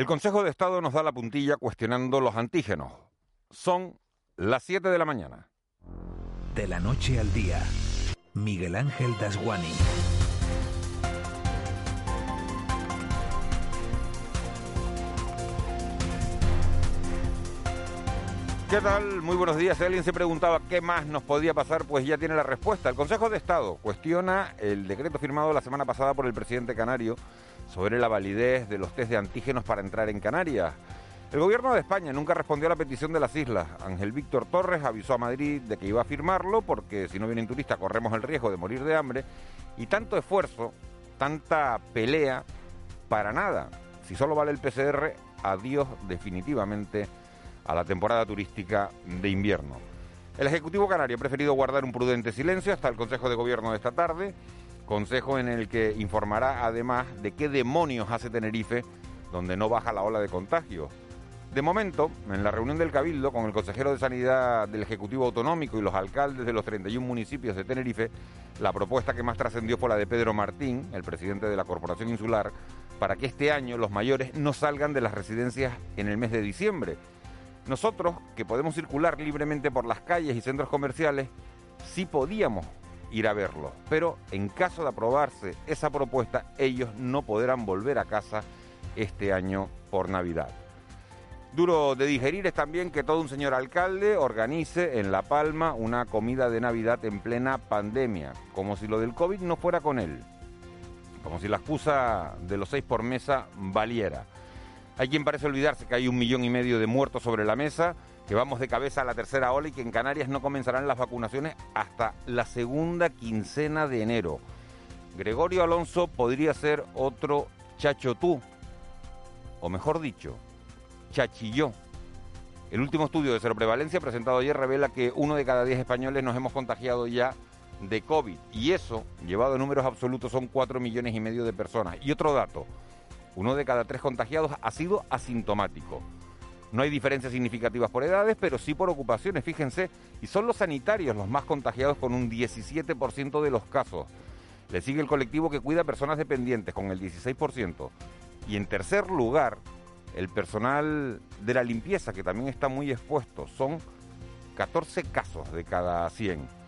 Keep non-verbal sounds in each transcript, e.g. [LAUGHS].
El Consejo de Estado nos da la puntilla cuestionando los antígenos. Son las 7 de la mañana. De la noche al día, Miguel Ángel Dasguani. ¿Qué tal? Muy buenos días. Si alguien se preguntaba qué más nos podía pasar, pues ya tiene la respuesta. El Consejo de Estado cuestiona el decreto firmado la semana pasada por el presidente canario sobre la validez de los test de antígenos para entrar en Canarias. El gobierno de España nunca respondió a la petición de las islas. Ángel Víctor Torres avisó a Madrid de que iba a firmarlo porque si no vienen turistas corremos el riesgo de morir de hambre. Y tanto esfuerzo, tanta pelea, para nada. Si solo vale el PCR, adiós definitivamente a la temporada turística de invierno. El Ejecutivo Canario ha preferido guardar un prudente silencio hasta el Consejo de Gobierno de esta tarde, consejo en el que informará además de qué demonios hace Tenerife donde no baja la ola de contagio. De momento, en la reunión del Cabildo con el consejero de Sanidad del Ejecutivo Autonómico y los alcaldes de los 31 municipios de Tenerife, la propuesta que más trascendió fue la de Pedro Martín, el presidente de la Corporación Insular, para que este año los mayores no salgan de las residencias en el mes de diciembre nosotros, que podemos circular libremente por las calles y centros comerciales, sí podíamos ir a verlo, pero en caso de aprobarse esa propuesta, ellos no podrán volver a casa este año por Navidad. Duro de digerir es también que todo un señor alcalde organice en La Palma una comida de Navidad en plena pandemia, como si lo del COVID no fuera con él, como si la excusa de los seis por mesa valiera. Hay quien parece olvidarse que hay un millón y medio de muertos sobre la mesa, que vamos de cabeza a la tercera ola y que en Canarias no comenzarán las vacunaciones hasta la segunda quincena de enero. Gregorio Alonso podría ser otro chachotú, o mejor dicho, chachilló. El último estudio de seroprevalencia presentado ayer revela que uno de cada diez españoles nos hemos contagiado ya de COVID. Y eso, llevado a números absolutos, son cuatro millones y medio de personas. Y otro dato, uno de cada tres contagiados ha sido asintomático. No hay diferencias significativas por edades, pero sí por ocupaciones, fíjense, y son los sanitarios los más contagiados con un 17% de los casos. Le sigue el colectivo que cuida a personas dependientes con el 16%. Y en tercer lugar, el personal de la limpieza, que también está muy expuesto. Son 14 casos de cada 100.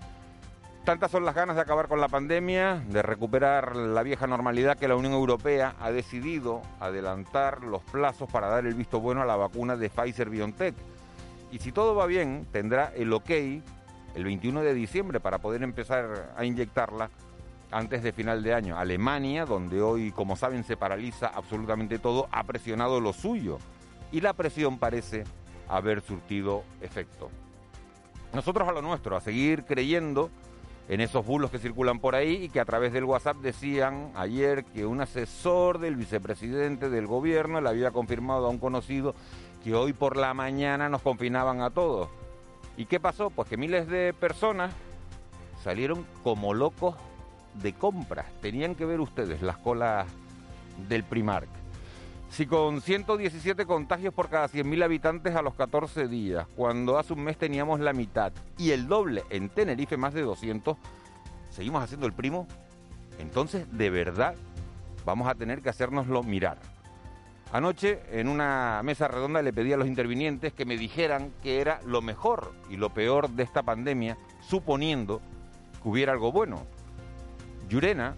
Tantas son las ganas de acabar con la pandemia, de recuperar la vieja normalidad que la Unión Europea ha decidido adelantar los plazos para dar el visto bueno a la vacuna de Pfizer BioNTech. Y si todo va bien, tendrá el ok el 21 de diciembre para poder empezar a inyectarla antes de final de año. Alemania, donde hoy, como saben, se paraliza absolutamente todo, ha presionado lo suyo y la presión parece haber surtido efecto. Nosotros a lo nuestro, a seguir creyendo en esos bulos que circulan por ahí y que a través del WhatsApp decían ayer que un asesor del vicepresidente del gobierno le había confirmado a un conocido que hoy por la mañana nos confinaban a todos. ¿Y qué pasó? Pues que miles de personas salieron como locos de compras. Tenían que ver ustedes las colas del Primark. Si con 117 contagios por cada 100.000 habitantes a los 14 días, cuando hace un mes teníamos la mitad y el doble en Tenerife, más de 200, seguimos haciendo el primo, entonces de verdad vamos a tener que hacérnoslo mirar. Anoche en una mesa redonda le pedí a los intervinientes que me dijeran qué era lo mejor y lo peor de esta pandemia, suponiendo que hubiera algo bueno. Yurena,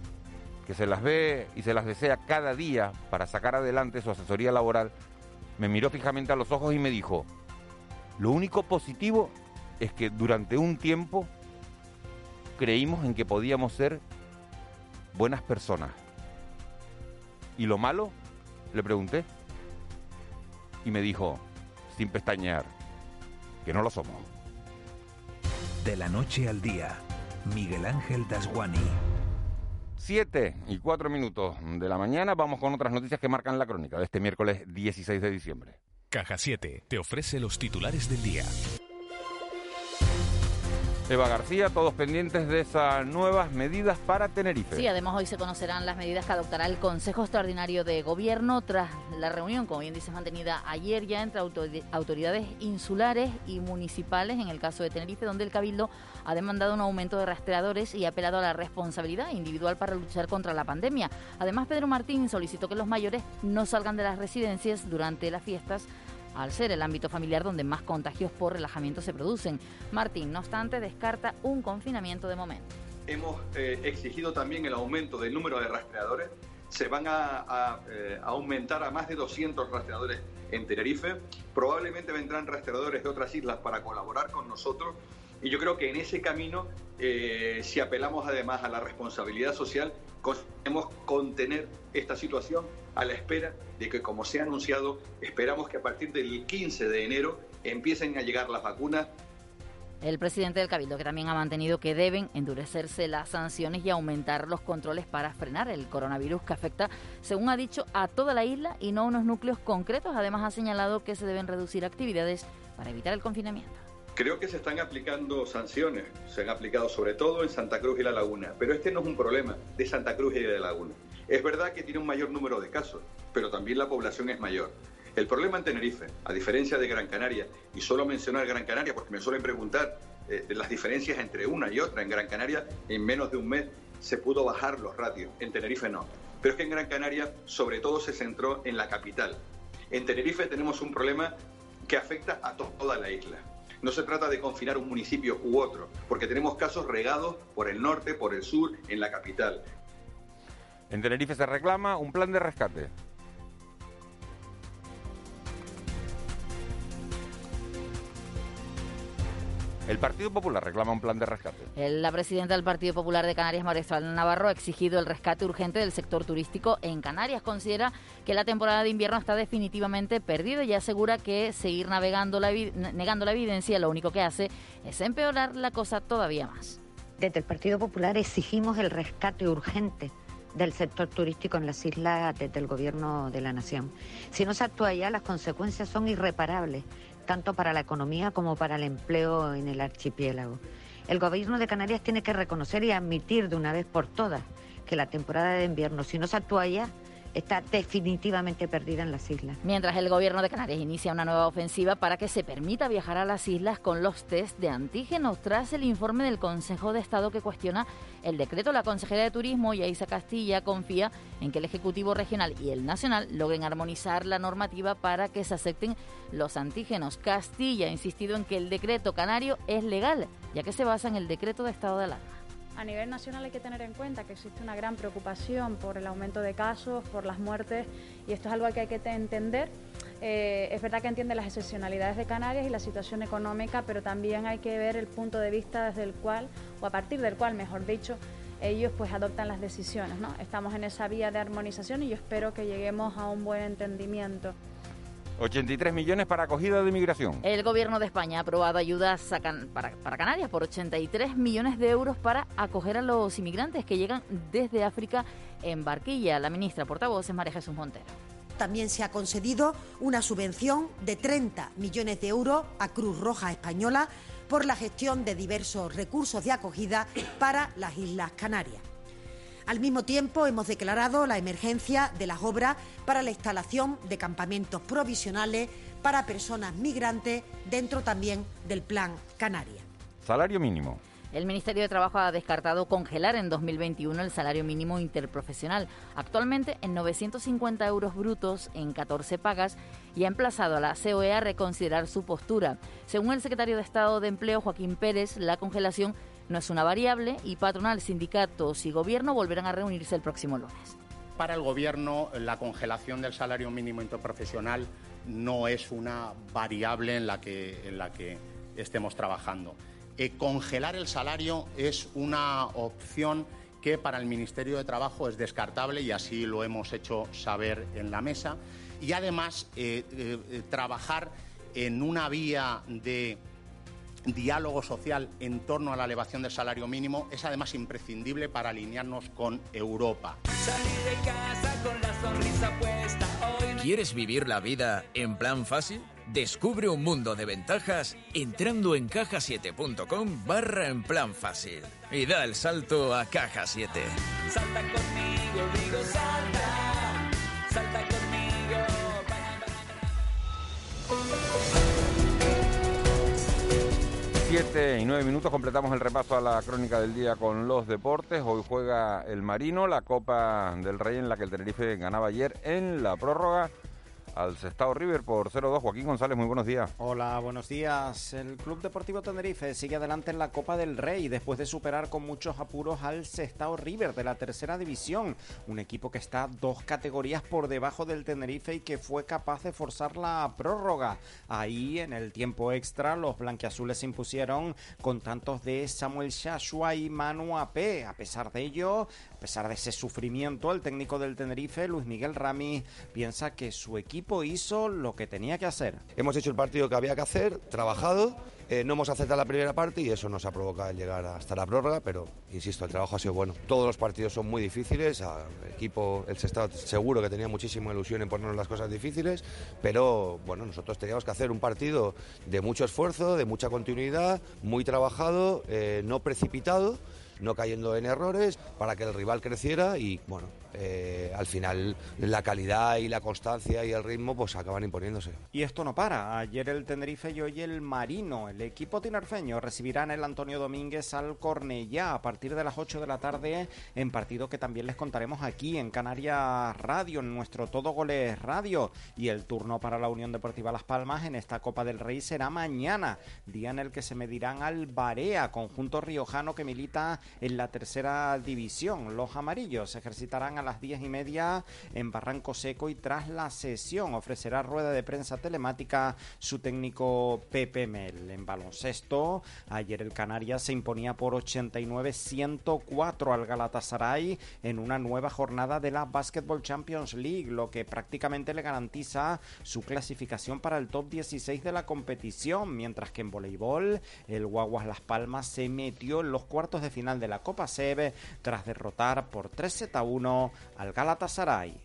que se las ve y se las desea cada día para sacar adelante su asesoría laboral, me miró fijamente a los ojos y me dijo, lo único positivo es que durante un tiempo creímos en que podíamos ser buenas personas. ¿Y lo malo? Le pregunté. Y me dijo, sin pestañear, que no lo somos. De la noche al día, Miguel Ángel Dasguani. 7 y 4 minutos de la mañana vamos con otras noticias que marcan la crónica de este miércoles 16 de diciembre. Caja 7 te ofrece los titulares del día. Eva García, todos pendientes de esas nuevas medidas para Tenerife. Sí, además hoy se conocerán las medidas que adoptará el Consejo Extraordinario de Gobierno tras la reunión, como bien dices, mantenida ayer ya entre autoridades insulares y municipales, en el caso de Tenerife, donde el Cabildo ha demandado un aumento de rastreadores y ha apelado a la responsabilidad individual para luchar contra la pandemia. Además, Pedro Martín solicitó que los mayores no salgan de las residencias durante las fiestas al ser el ámbito familiar donde más contagios por relajamiento se producen. Martín, no obstante, descarta un confinamiento de momento. Hemos eh, exigido también el aumento del número de rastreadores. Se van a, eh, aumentar a más de 200 rastreadores en Tenerife. Probablemente vendrán rastreadores de otras islas para colaborar con nosotros. Y yo creo que en ese camino, eh, si apelamos además a la responsabilidad social, conseguimos contener esta situación a la espera de que, como se ha anunciado, esperamos que a partir del 15 de enero empiecen a llegar las vacunas el presidente del Cabildo, que también ha mantenido que deben endurecerse las sanciones y aumentar los controles para frenar el coronavirus que afecta, según ha dicho, a toda la isla y no a unos núcleos concretos. Además, ha señalado que se deben reducir actividades para evitar el confinamiento. Creo que se están aplicando sanciones, se han aplicado sobre todo en Santa Cruz y La Laguna, pero este no es un problema de Santa Cruz y de La Laguna. Es verdad que tiene un mayor número de casos, pero también la población es mayor. El problema en Tenerife, a diferencia de Gran Canaria, y solo mencionar Gran Canaria porque me suelen preguntar eh, las diferencias entre una y otra, en Gran Canaria en menos de un mes se pudo bajar los ratios, en Tenerife no. Pero es que en Gran Canaria sobre todo se centró en la capital. En Tenerife tenemos un problema que afecta a toda la isla. No se trata de confinar un municipio u otro, porque tenemos casos regados por el norte, por el sur, en la capital. En Tenerife se reclama un plan de rescate. El Partido Popular reclama un plan de rescate. La presidenta del Partido Popular de Canarias, María Navarro, ha exigido el rescate urgente del sector turístico en Canarias. Considera que la temporada de invierno está definitivamente perdida y asegura que seguir navegando la, negando la evidencia lo único que hace es empeorar la cosa todavía más. Desde el Partido Popular exigimos el rescate urgente del sector turístico en las islas desde el Gobierno de la Nación. Si no se actúa ya, las consecuencias son irreparables, tanto para la economía como para el empleo en el archipiélago. El Gobierno de Canarias tiene que reconocer y admitir de una vez por todas que la temporada de invierno, si no se actúa ya, está definitivamente perdida en las islas. Mientras el gobierno de Canarias inicia una nueva ofensiva para que se permita viajar a las islas con los test de antígenos tras el informe del Consejo de Estado que cuestiona el decreto. La consejera de Turismo, Yaisa Castilla, confía en que el Ejecutivo Regional y el Nacional logren armonizar la normativa para que se acepten los antígenos. Castilla ha insistido en que el decreto canario es legal, ya que se basa en el decreto de estado de alarma. A nivel nacional hay que tener en cuenta que existe una gran preocupación por el aumento de casos, por las muertes, y esto es algo que hay que entender. Eh, es verdad que entiende las excepcionalidades de Canarias y la situación económica, pero también hay que ver el punto de vista desde el cual, o a partir del cual, mejor dicho, ellos pues adoptan las decisiones. ¿no? Estamos en esa vía de armonización y yo espero que lleguemos a un buen entendimiento. 83 millones para acogida de inmigración. El gobierno de España ha aprobado ayudas para, para, Canarias por 83 millones de euros para acoger a los inmigrantes que llegan desde África en barquilla. La ministra portavoz es María Jesús Montero. También se ha concedido una subvención de 30 millones de euros a Cruz Roja Española por la gestión de diversos recursos de acogida para las Islas Canarias. Al mismo tiempo, hemos declarado la emergencia de las obras para la instalación de campamentos provisionales para personas migrantes dentro también del Plan Canaria. Salario mínimo. El Ministerio de Trabajo ha descartado congelar en 2021 el salario mínimo interprofesional, actualmente en 950 euros brutos en 14 pagas, y ha emplazado a la COE a reconsiderar su postura. Según el secretario de Estado de Empleo, Joaquín Pérez, la congelación no es una variable y patronal, sindicatos y gobierno volverán a reunirse el próximo lunes. Para el gobierno, la congelación del salario mínimo interprofesional no es una variable en la que, estemos trabajando. Eh, congelar el salario es una opción que para el Ministerio de Trabajo es descartable y así lo hemos hecho saber en la mesa. Y además, eh, eh, trabajar en una vía de diálogo social en torno a la elevación del salario mínimo es además imprescindible para alinearnos con Europa. ¿Quieres vivir la vida en plan fácil? Descubre un mundo de ventajas entrando en cajasiete.com barra en plan fácil y da el salto a Caja 7. Salta conmigo, digo salta 7 y 9 minutos completamos el repaso a la crónica del día con los deportes. Hoy juega el Marino, la Copa del Rey en la que el Tenerife ganaba ayer en la prórroga al Sestao River por 0-2. Joaquín González, muy buenos días. Hola, buenos días. El Club Deportivo Tenerife sigue adelante en la Copa del Rey después de superar con muchos apuros al Sestao River de la tercera división, un equipo que está dos categorías por debajo del Tenerife y que fue capaz de forzar la prórroga. Ahí en el tiempo extra los blanquiazules se impusieron con tantos de Samuel Shashua y Manu AP. A pesar de ello, a pesar de ese sufrimiento, el técnico del Tenerife, Luis Miguel Rami, piensa que su equipo hizo lo que tenía que hacer. Hemos hecho el partido que había que hacer, trabajado, eh, no hemos aceptado la primera parte y eso nos ha provocado llegar hasta la prórroga, pero insisto, el trabajo ha sido bueno. Todos los partidos son muy difíciles, el equipo, el Sestao seguro que tenía muchísima ilusión en ponernos las cosas difíciles, pero bueno, nosotros teníamos que hacer un partido de mucho esfuerzo, de mucha continuidad, muy trabajado, eh, no precipitado no cayendo en errores para que el rival creciera y bueno, eh, al final la calidad y la constancia y el ritmo pues acaban imponiéndose. Y esto no para. Ayer el Tenerife y hoy el Marino. El equipo tinerfeño recibirán el Antonio Domínguez al Cornellá a partir de las 8 de la tarde en partido que también les contaremos aquí en Canarias Radio, en nuestro Todo Goles Radio. Y el turno para la Unión Deportiva Las Palmas en esta Copa del Rey será mañana, día en el que se medirán al Barea, conjunto riojano que milita en la tercera división. Los amarillos se ejercitarán las diez y media en Barranco Seco y tras la sesión ofrecerá rueda de prensa telemática su técnico Pepe Mel. En baloncesto, ayer el Canarias se imponía por 89-104 al Galatasaray en una nueva jornada de la Basketball Champions League, lo que prácticamente le garantiza su clasificación para el top 16 de la competición, mientras que en voleibol el Guaguas Las Palmas se metió en los cuartos de final de la Copa Sebe tras derrotar por 3 z 1 al Galatasaray.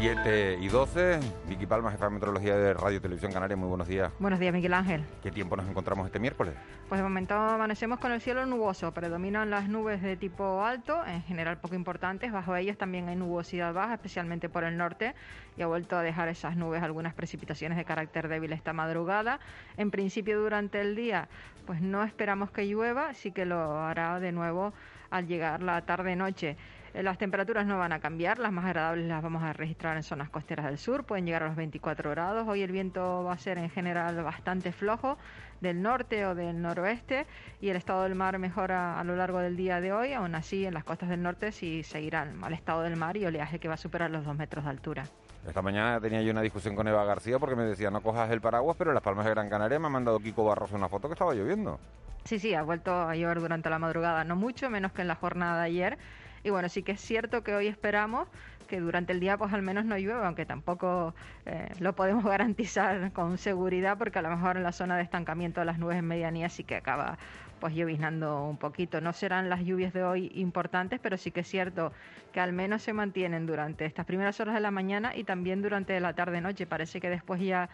7 y 12. Vicky Palma, jefa de meteorología de Radio Televisión Canaria. Muy buenos días. Buenos días, Miguel Ángel. ¿Qué tiempo nos encontramos este miércoles? Pues de momento amanecemos con el cielo nuboso. Predominan las nubes de tipo alto, en general poco importantes. Bajo ellas también hay nubosidad baja, especialmente por el norte. Y ha vuelto a dejar esas nubes algunas precipitaciones de carácter débil esta madrugada. En principio, durante el día, pues no esperamos que llueva, sí que lo hará de nuevo al llegar la tarde-noche. Eh, las temperaturas no van a cambiar, las más agradables las vamos a registrar en zonas costeras del sur, pueden llegar a los 24 grados. Hoy el viento va a ser en general bastante flojo del norte o del noroeste y el estado del mar mejora a lo largo del día de hoy. Aún así, en las costas del norte sí seguirá el mal estado del mar y oleaje que va a superar los dos metros de altura. Esta mañana tenía yo una discusión con Eva García porque me decía no cojas el paraguas, pero en las Palmas de Gran Canaria me ha mandado Kiko Barroso una foto que estaba lloviendo. Sí, sí, ha vuelto a llover durante la madrugada, no mucho, menos que en la jornada de ayer y bueno, sí que es cierto que hoy esperamos que durante el día pues al menos no llueva, aunque tampoco eh, lo podemos [LAUGHS] garantizar con seguridad porque a lo mejor en la zona de estancamiento de las nubes en medianía sí que acaba pues lloviznando un poquito. No serán las lluvias de hoy importantes, pero sí que es cierto que al menos se mantienen durante estas primeras horas de la mañana y también durante la tarde-noche. Parece que después ya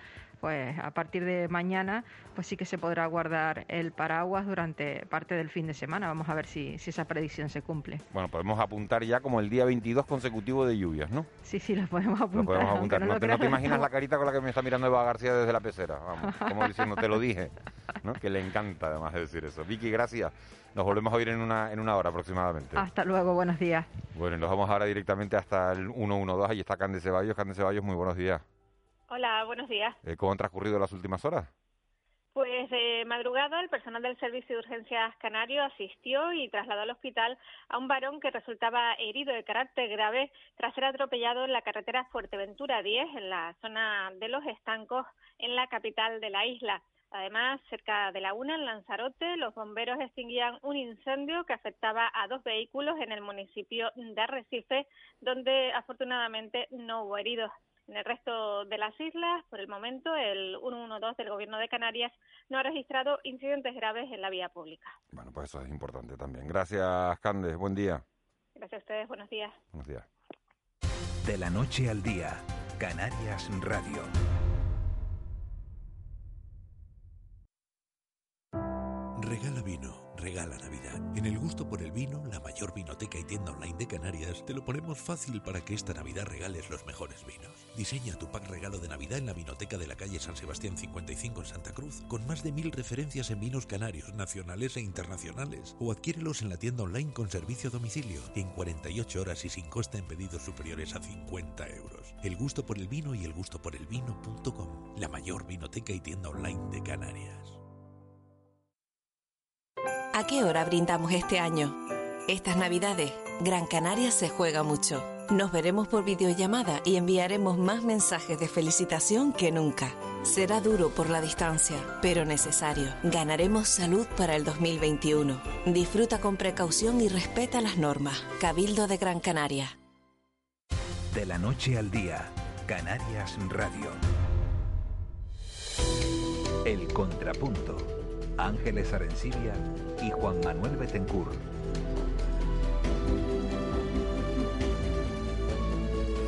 pues a partir de mañana pues sí que se podrá guardar el paraguas durante parte del fin de semana. Vamos a ver si, si esa predicción se cumple. Bueno, podemos apuntar ya como el día 22 consecutivo de lluvias, ¿no? Sí, sí, lo podemos apuntar. Lo podemos apuntar. No, te, imaginas la carita con la que me está mirando Eva García desde la pecera. Vamos, como diciendo, te lo dije. ¿no? Que le encanta además de decir eso. Vicky, gracias. Nos volvemos a oír en una, en una hora aproximadamente. Hasta luego, buenos días. Bueno, nos vamos ahora directamente hasta el 112. Ahí está Cande Ceballos. Cande Ceballos, muy buenos días. Hola, buenos días. Eh, ¿Cómo han transcurrido las últimas horas? Pues de madrugada el personal del Servicio de Urgencias Canario asistió y trasladó al hospital a un varón que resultaba herido de carácter grave tras ser atropellado en la carretera Fuerteventura 10 en la zona de los estancos en la capital de la isla. Además, cerca de la una, en Lanzarote, los bomberos extinguían un incendio que afectaba a dos vehículos en el municipio de Arrecife, donde afortunadamente no hubo heridos. En el resto de las islas, por el momento, el 112 del Gobierno de Canarias no ha registrado incidentes graves en la vía pública. Bueno, pues eso es importante también. Gracias, Candes. Buen día. Gracias a ustedes. Buenos días. Buenos días. De la noche al día, Canarias Radio. Regala vino, regala Navidad. En el gusto por el vino, la mayor vinoteca y tienda online de Canarias, te lo ponemos fácil para que esta Navidad regales los mejores vinos. Diseña tu pack regalo de Navidad en la vinoteca de la calle San Sebastián 55 en Santa Cruz, con más de mil referencias en vinos canarios, nacionales e internacionales. O adquiérelos en la tienda online con servicio a domicilio, en 48 horas y sin coste en pedidos superiores a 50 euros. El gusto por el vino y el gusto por el vino.com, la mayor vinoteca y tienda online de Canarias. ¿A qué hora brindamos este año? Estas Navidades, Gran Canaria se juega mucho. Nos veremos por videollamada y enviaremos más mensajes de felicitación que nunca. Será duro por la distancia, pero necesario. Ganaremos salud para el 2021. Disfruta con precaución y respeta las normas. Cabildo de Gran Canaria. De la noche al día, Canarias Radio. El Contrapunto. Ángeles Arencibia y Juan Manuel Betencur.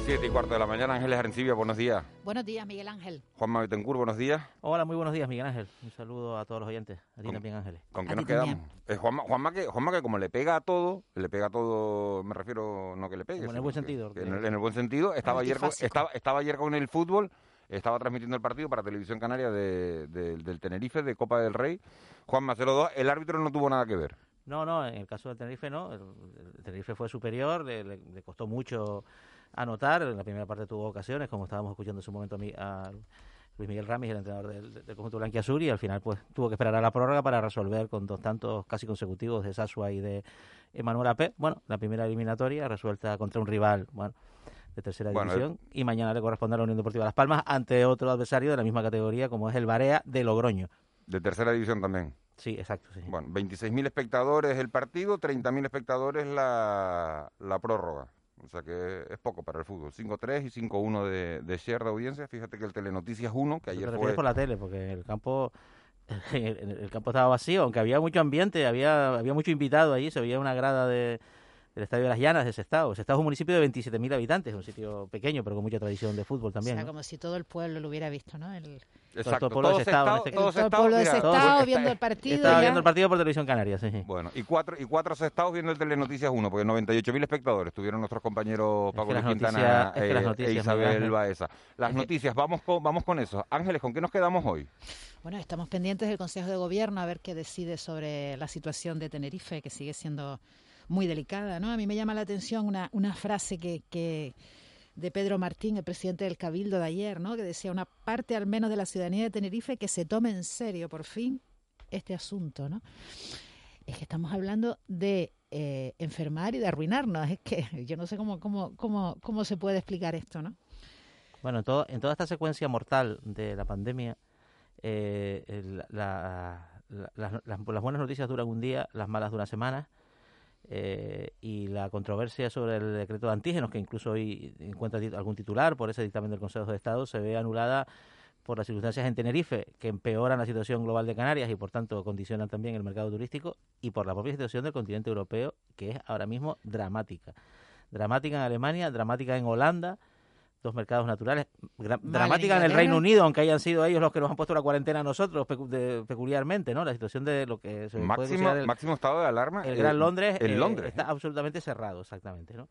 Siete y cuarto de la mañana, Ángeles Arencibia, buenos días. Buenos días, Miguel Ángel. Juan Betancourt, buenos días. Hola, muy buenos días, Miguel Ángel. Un saludo a todos los oyentes. A ti también, Ángeles. ¿Con qué nos quedamos? Eh, Juanma, Juanma, que, Juanma que como le pega a todo, le pega a todo, me refiero, no que le pegue. Como en el buen sentido, que que- en, el, en el buen sentido, estaba ayer, con, estaba, estaba ayer con el fútbol, estaba transmitiendo el partido para Televisión Canaria de- de- del Tenerife, de Copa del Rey. Juanma 0-2, el árbitro no tuvo nada que ver. No, no, en el caso del Tenerife no. El, Tenerife fue superior, le, costó mucho anotar. En la primera parte tuvo ocasiones, como estábamos escuchando en su momento a, mi- a Luis Miguel Ramis, el entrenador del, del conjunto blanquiazul, y al final pues tuvo que esperar a la prórroga para resolver con dos tantos casi consecutivos de Sasua y de Emanuel Ape. Bueno, la primera eliminatoria resuelta contra un rival, bueno, de tercera Bueno, división. Y mañana le corresponde a la Unión Deportiva Las Palmas ante otro adversario de la misma categoría como es el Barea de Logroño. De tercera división también. Sí, exacto. Sí. Bueno, 26.000 espectadores el partido, 30.000 espectadores la, la prórroga. O sea que es poco para el fútbol. 5-3 y 5-1 de, de share de audiencia. Fíjate que el Telenoticias 1, que ayer fue... por la tele, porque el campo [LAUGHS] el, el campo estaba vacío, aunque había mucho ambiente, había había mucho invitado allí, se veía una grada de, del Estadio de las Llanas de Sestao. Sestao es un municipio de 27.000 habitantes, un sitio pequeño, pero con mucha tradición de fútbol también. o sea, ¿no? como si todo el pueblo lo hubiera visto, ¿no? El, Exacto, todo el pueblo de Sestao, en Sestao- este todo caso. todo el pueblo de mira, Sestao todo- viendo el partido. Estaba ya. viendo el partido por televisión canaria, sí, sí. Bueno, y cuatro, y cuatro sestados viendo el Telenoticias 1, porque 98.000 espectadores tuvieron nuestros compañeros Paco que las Luis Quintana noticias- es que eh, las e Isabel. Baeza. Las Es que- noticias, vamos con, vamos con eso. Ángeles, ¿con qué nos quedamos hoy? Bueno, estamos pendientes del Consejo de Gobierno a ver qué decide sobre la situación de Tenerife, que sigue siendo muy delicada, ¿no? A mí me llama la atención una, una frase que, que de Pedro Martín, el presidente del Cabildo de ayer, ¿no? Que decía una parte al menos de la ciudadanía de Tenerife que se tome en serio por fin este asunto, ¿no? Es que estamos hablando de eh, enfermar y de arruinarnos. Es que yo no sé cómo, cómo, cómo, cómo se puede explicar esto, ¿no? Bueno, en, todo, en toda esta secuencia mortal de la pandemia, eh, las- las buenas noticias duran un día, las malas duran semanas. Eh, y la controversia sobre el decreto de antígenos, que incluso hoy encuentra algún titular por ese dictamen del Consejo de Estado, se ve anulada por las circunstancias en Tenerife, que empeoran la situación global de Canarias y por tanto condicionan también el mercado turístico, y por la propia situación del continente europeo, que es ahora mismo dramática. Dramática en Alemania, dramática en Holanda, dos mercados naturales, en dramática en el Inglaterra. Reino Unido, aunque hayan sido ellos los que nos han puesto la cuarentena a nosotros pecu- de- peculiarmente, ¿no? La situación de lo que se puede Máximo, considerar el, máximo estado de alarma. el eh, Gran Londres, En eh, Londres. está absolutamente cerrado, exactamente, ¿no?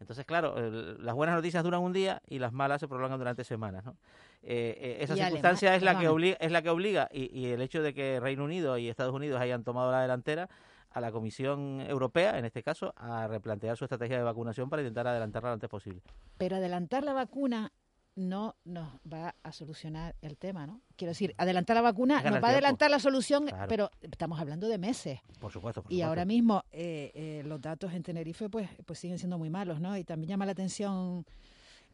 Entonces, claro, el- las buenas noticias duran un día y las malas se prolongan durante semanas, ¿no? Eh, eh, esa Y circunstancia es la que obliga, es la que obliga y, y el hecho de que Reino Unido y Estados Unidos hayan tomado la delantera a la Comisión Europea, en este caso, a replantear su estrategia de vacunación para intentar adelantarla lo antes posible. Pero adelantar la vacuna no nos va a solucionar el tema, ¿no? Quiero decir, adelantar la vacuna ganar nos va a adelantar la solución, Claro. pero estamos hablando de meses. Por supuesto, por Y supuesto. ahora mismo eh, eh, los datos en Tenerife pues, pues siguen siendo muy malos, ¿no? Y también llama la atención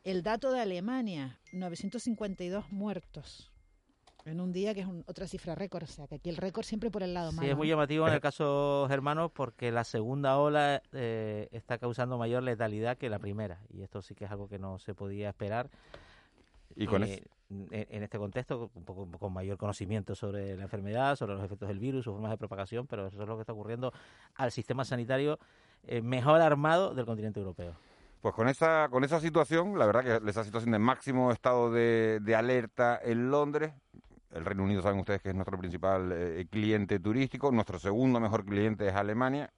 el dato de Alemania, 952 muertos en un día, que es un- otra cifra récord. O sea, que aquí el récord siempre por el lado Sí, malo. es muy llamativo en el caso germano porque la segunda ola eh, está causando mayor letalidad que la primera y esto sí que es algo que no se podía esperar. Y con Eh, en, en este contexto, un poco con mayor conocimiento sobre la enfermedad, sobre los efectos del virus, sus formas de propagación, pero eso es lo que está ocurriendo al sistema sanitario eh, mejor armado del continente europeo. Pues con esa, con esa situación, la verdad que esa situación de máximo estado de, de alerta en Londres, el Reino Unido saben ustedes que es nuestro principal eh, cliente turístico, nuestro segundo mejor cliente es Alemania,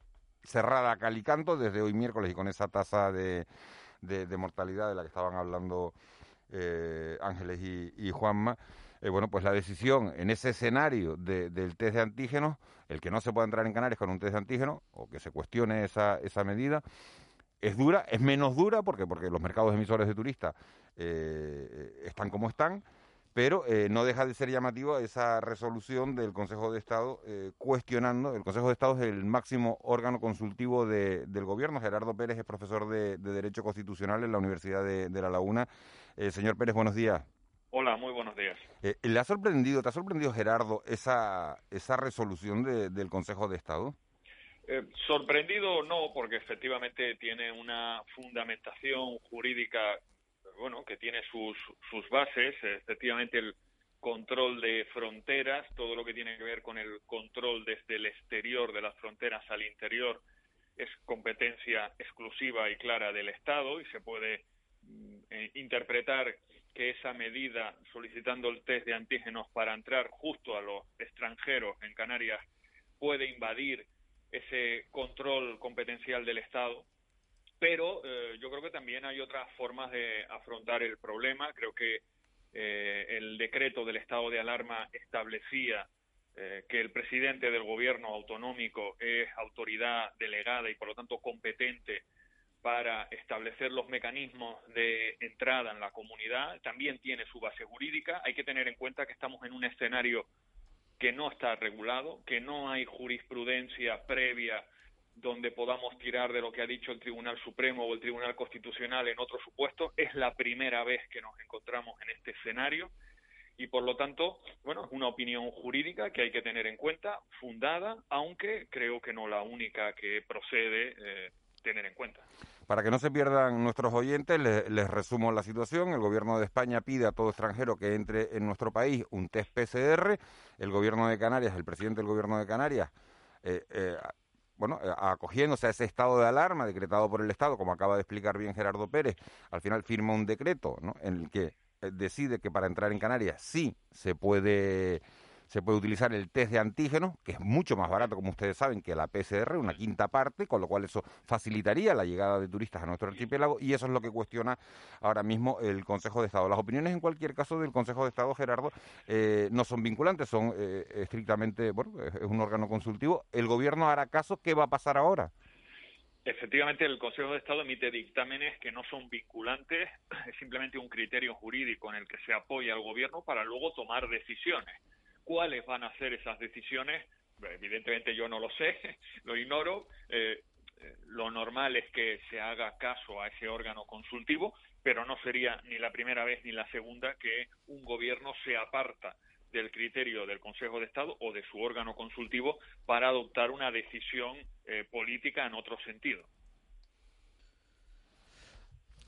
cerrada a calicanto desde hoy miércoles y con esa tasa de, de, mortalidad de la que estaban hablando eh, Ángeles y, Juanma. Eh, bueno, pues la decisión en ese escenario de- del test de antígenos, el que no se pueda entrar en Canarias con un test de antígenos o que se cuestione esa, esa medida, es dura, es menos dura porque, porque los mercados emisores de turistas eh, están como están, pero eh, no deja de ser llamativo esa resolución del Consejo de Estado eh, cuestionando, el Consejo de Estado es el máximo órgano consultivo de- del gobierno, Gerardo Pérez es profesor de, de Derecho Constitucional en la Universidad de, de La Laguna. Eh, señor Pérez, buenos días. Hola, muy buenos días. Eh, ¿Le ha sorprendido, te ha sorprendido Gerardo esa, esa resolución de- del Consejo de Estado? Eh, sorprendido no, porque efectivamente tiene una fundamentación jurídica, bueno, que tiene sus, sus bases, efectivamente el control de fronteras, todo lo que tiene que ver con el control desde el exterior de las fronteras al interior es competencia exclusiva y clara del Estado y se puede mm, eh, interpretar que esa medida solicitando el test de antígenos para entrar justo a los extranjeros en Canarias puede invadir ese control competencial del Estado. Pero eh, yo creo que también hay otras formas de afrontar el problema. Creo que eh, el decreto del estado de alarma establecía eh, que el presidente del gobierno autonómico es autoridad delegada y por lo tanto competente para establecer los mecanismos de entrada en la comunidad. También tiene su base jurídica. Hay que tener en cuenta que estamos en un escenario que no está regulado, que no hay jurisprudencia previa donde podamos tirar de lo que ha dicho el Tribunal Supremo o el Tribunal Constitucional en otro supuesto. Es la primera vez que nos encontramos en este escenario y por lo tanto, bueno, es una opinión jurídica que hay que tener en cuenta, fundada, aunque creo que no la única que procede eh, tener en cuenta. Para que no se pierdan nuestros oyentes, le- les, resumo la situación. El gobierno de España pide a todo extranjero que entre en nuestro país un test PCR. El gobierno de Canarias, el presidente del gobierno de Canarias, eh, eh, bueno, eh, acogiéndose a ese estado de alarma decretado por el Estado, como acaba de explicar bien Gerardo Pérez, al final firma un decreto ¿no? en el que eh, decide que para entrar en Canarias sí se puede se puede utilizar el test de antígenos, que es mucho más barato, como ustedes saben, que la PCR, una quinta parte, con lo cual eso facilitaría la llegada de turistas a nuestro archipiélago y eso es lo que cuestiona ahora mismo el Consejo de Estado. Las opiniones, en cualquier caso, del Consejo de Estado, Gerardo, eh, no son vinculantes, son eh, estrictamente, bueno, es es un órgano consultivo. ¿El gobierno hará caso? ¿Qué va a pasar ahora? Efectivamente, el Consejo de Estado emite dictámenes que no son vinculantes, es simplemente un criterio jurídico en el que se apoya al gobierno para luego tomar decisiones. ¿Cuáles van a ser esas decisiones? Evidentemente yo no lo sé, [LAUGHS] lo ignoro. Eh, lo normal es que se haga caso a ese órgano consultivo, pero no sería ni la primera vez ni la segunda que un gobierno se aparta del criterio del Consejo de Estado o de su órgano consultivo para adoptar una decisión eh, política en otro sentido.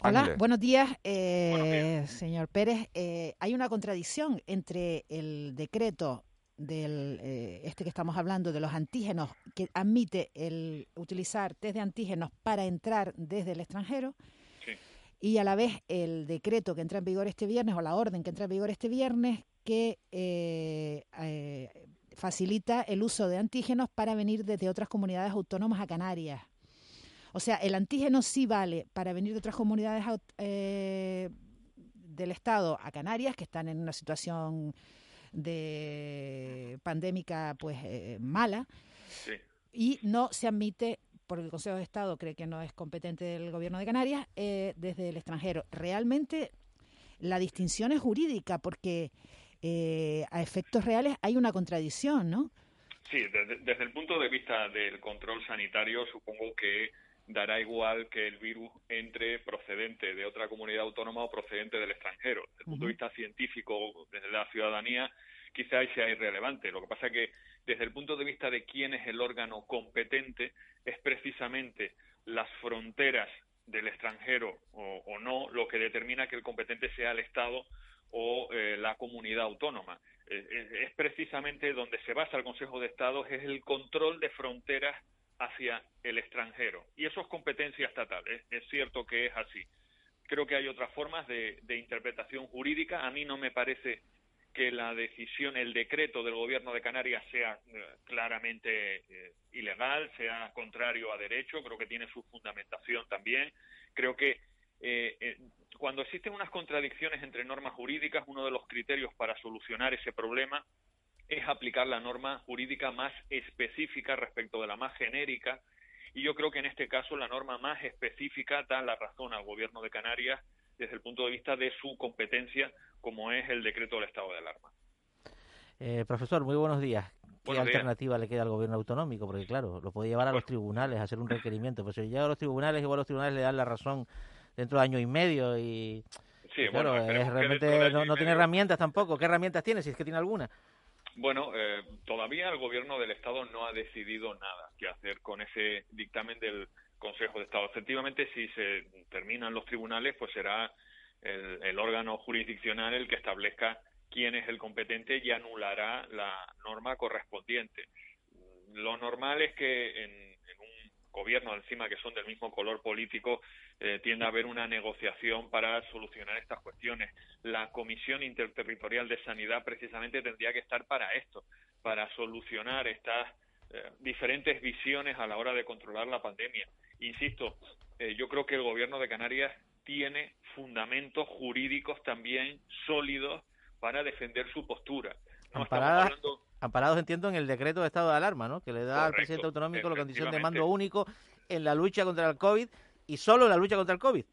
Hola, Ángeles. buenos días, eh, señor Pérez. Eh, hay una contradicción entre el decreto del eh, este que estamos hablando de los antígenos que admite el utilizar test de antígenos para entrar desde el extranjero y a la vez el decreto que entra en vigor este viernes o la orden que entra en vigor este viernes que eh, eh, facilita el uso de antígenos para venir desde otras comunidades autónomas a Canarias. O sea, el antígeno sí vale para venir de otras comunidades eh, del Estado a Canarias, que están en una situación de pandémica pues eh, mala, Sí. y no se admite, porque el Consejo de Estado cree que no es competente del Gobierno de Canarias, eh, desde el extranjero. Realmente la distinción es jurídica, porque eh, a efectos reales hay una contradicción, ¿no? Sí, desde, desde el punto de vista del control sanitario, supongo que dará igual que el virus entre procedente de otra comunidad autónoma o procedente del extranjero. Desde el punto de vista científico, desde la ciudadanía, quizá ahí sea irrelevante. Lo que pasa es que desde el punto de vista de quién es el órgano competente, es precisamente las fronteras del extranjero o, o no lo que determina que el competente sea el Estado o eh, la comunidad autónoma. Eh, es, es precisamente donde se basa el Consejo de Estado, es el control de fronteras hacia el extranjero. Y eso es competencia estatal, es, cierto que es así. Creo que hay otras formas de, de interpretación jurídica. A mí no me parece que la decisión, el decreto del gobierno de Canarias sea eh, claramente eh, ilegal, sea contrario a derecho, creo que tiene su fundamentación también. Creo que eh, cuando existen unas contradicciones entre normas jurídicas, uno de los criterios para solucionar ese problema es aplicar la norma jurídica más específica respecto de la más genérica. Y yo creo que en este caso la norma más específica da la razón al gobierno de Canarias desde el punto de vista de su competencia, como es el decreto del estado de alarma. Eh, profesor, muy buenos días. ¿Qué alternativa le queda al gobierno autonómico? Porque claro, lo puede llevar a los tribunales a hacer un [LAUGHS] requerimiento. Pues si llega a los tribunales, igual los tribunales le dan la razón dentro de año y medio y... Sí, claro, bueno, es realmente no, no tiene herramientas tampoco. ¿Qué herramientas tiene, si es que tiene alguna? Bueno, eh, todavía el gobierno del Estado no ha decidido nada que hacer con ese dictamen del Consejo de Estado. Efectivamente, si se terminan los tribunales, pues será el, el órgano jurisdiccional el que establezca quién es el competente y anulará la norma correspondiente. Lo normal es que en, gobierno encima que son del mismo color político eh, tiende a haber una negociación para solucionar estas cuestiones. La Comisión Interterritorial de Sanidad precisamente tendría que estar para esto, para solucionar estas eh, diferentes visiones a la hora de controlar la pandemia. Insisto, eh, yo creo que el Gobierno de Canarias tiene fundamentos jurídicos también sólidos para defender su postura. No Amparadas, hablando... amparados, entiendo, en el decreto de estado de alarma, ¿no? Que le da Correcto, al presidente autonómico la condición de mando único en la lucha contra el COVID y solo en la lucha contra el COVID.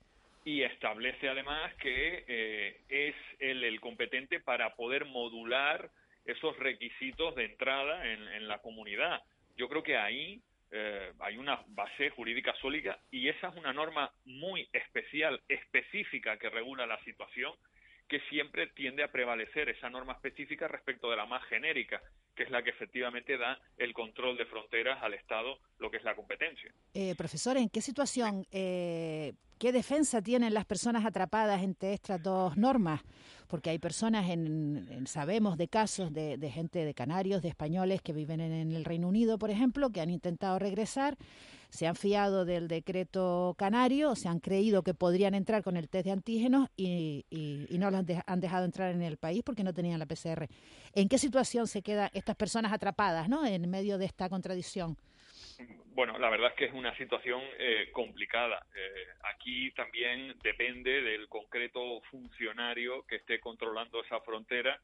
y establece además que eh, es él el competente para poder modular esos requisitos de entrada en, en la comunidad. Yo creo que ahí eh, hay una base jurídica sólida y esa es una norma muy especial, específica que regula la situación que siempre tiende a prevalecer esa norma específica respecto de la más genérica, que es la que efectivamente da el control de fronteras al Estado, lo que es la competencia. Eh, profesor, ¿en qué situación, eh, qué defensa tienen las personas atrapadas entre estas dos normas? Porque hay personas, en, sabemos de casos de, gente de canarios, de españoles que viven en, el Reino Unido, por ejemplo, que han intentado regresar, se han fiado del decreto canario, se han creído que podrían entrar con el test de antígenos y, y- no los han dejado entrar en el país porque no tenían la PCR. ¿En qué situación se quedan estas personas atrapadas, ¿no? En medio de esta contradicción. Bueno, la verdad es que es una situación eh, complicada. Eh, aquí también depende del concreto funcionario que esté controlando esa frontera,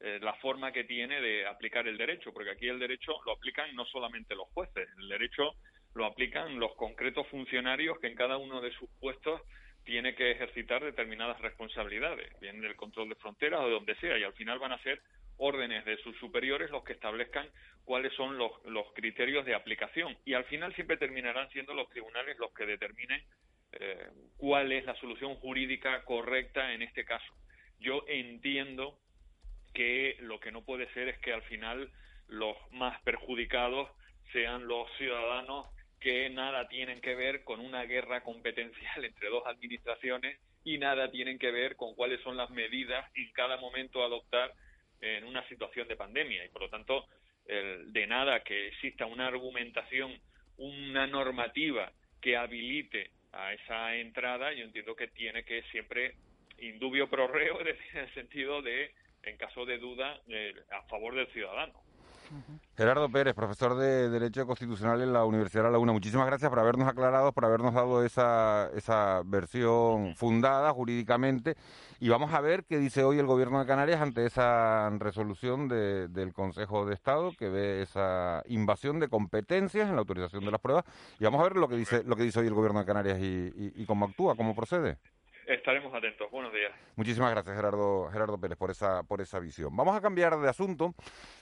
eh, la forma que tiene de aplicar el derecho, porque aquí el derecho lo aplican no solamente los jueces, el derecho lo aplican los concretos funcionarios que en cada uno de sus puestos tiene que ejercitar determinadas responsabilidades, bien del control de fronteras o de donde sea, y al final van a ser órdenes de sus superiores los que establezcan cuáles son los, los criterios de aplicación. Y al final siempre terminarán siendo los tribunales los que determinen eh, cuál es la solución jurídica correcta en este caso. Yo entiendo que lo que no puede ser es que al final los más perjudicados sean los ciudadanos que nada tienen que ver con una guerra competencial [LAUGHS] entre dos administraciones y nada tienen que ver con cuáles son las medidas en cada momento adoptar en una situación de pandemia y por lo tanto el- de nada que exista una argumentación, una normativa que habilite a esa entrada, yo entiendo que tiene que siempre indubio pro reo, [LAUGHS] en el sentido de, en caso de duda, eh, a favor del ciudadano. Gerardo Pérez, profesor de Derecho Constitucional en la Universidad de La Laguna. Muchísimas gracias por habernos aclarado, por habernos dado esa, esa versión fundada jurídicamente. Y vamos a ver qué dice hoy el Gobierno de Canarias ante esa resolución de- del Consejo de Estado que ve esa invasión de competencias en la autorización de las pruebas. Y vamos a ver lo que dice, lo que dice hoy el Gobierno de Canarias y, y- y cómo actúa, cómo procede. Estaremos atentos. Buenos días. Muchísimas gracias, Gerardo, Gerardo Pérez, por esa, por esa visión. Vamos a cambiar de asunto.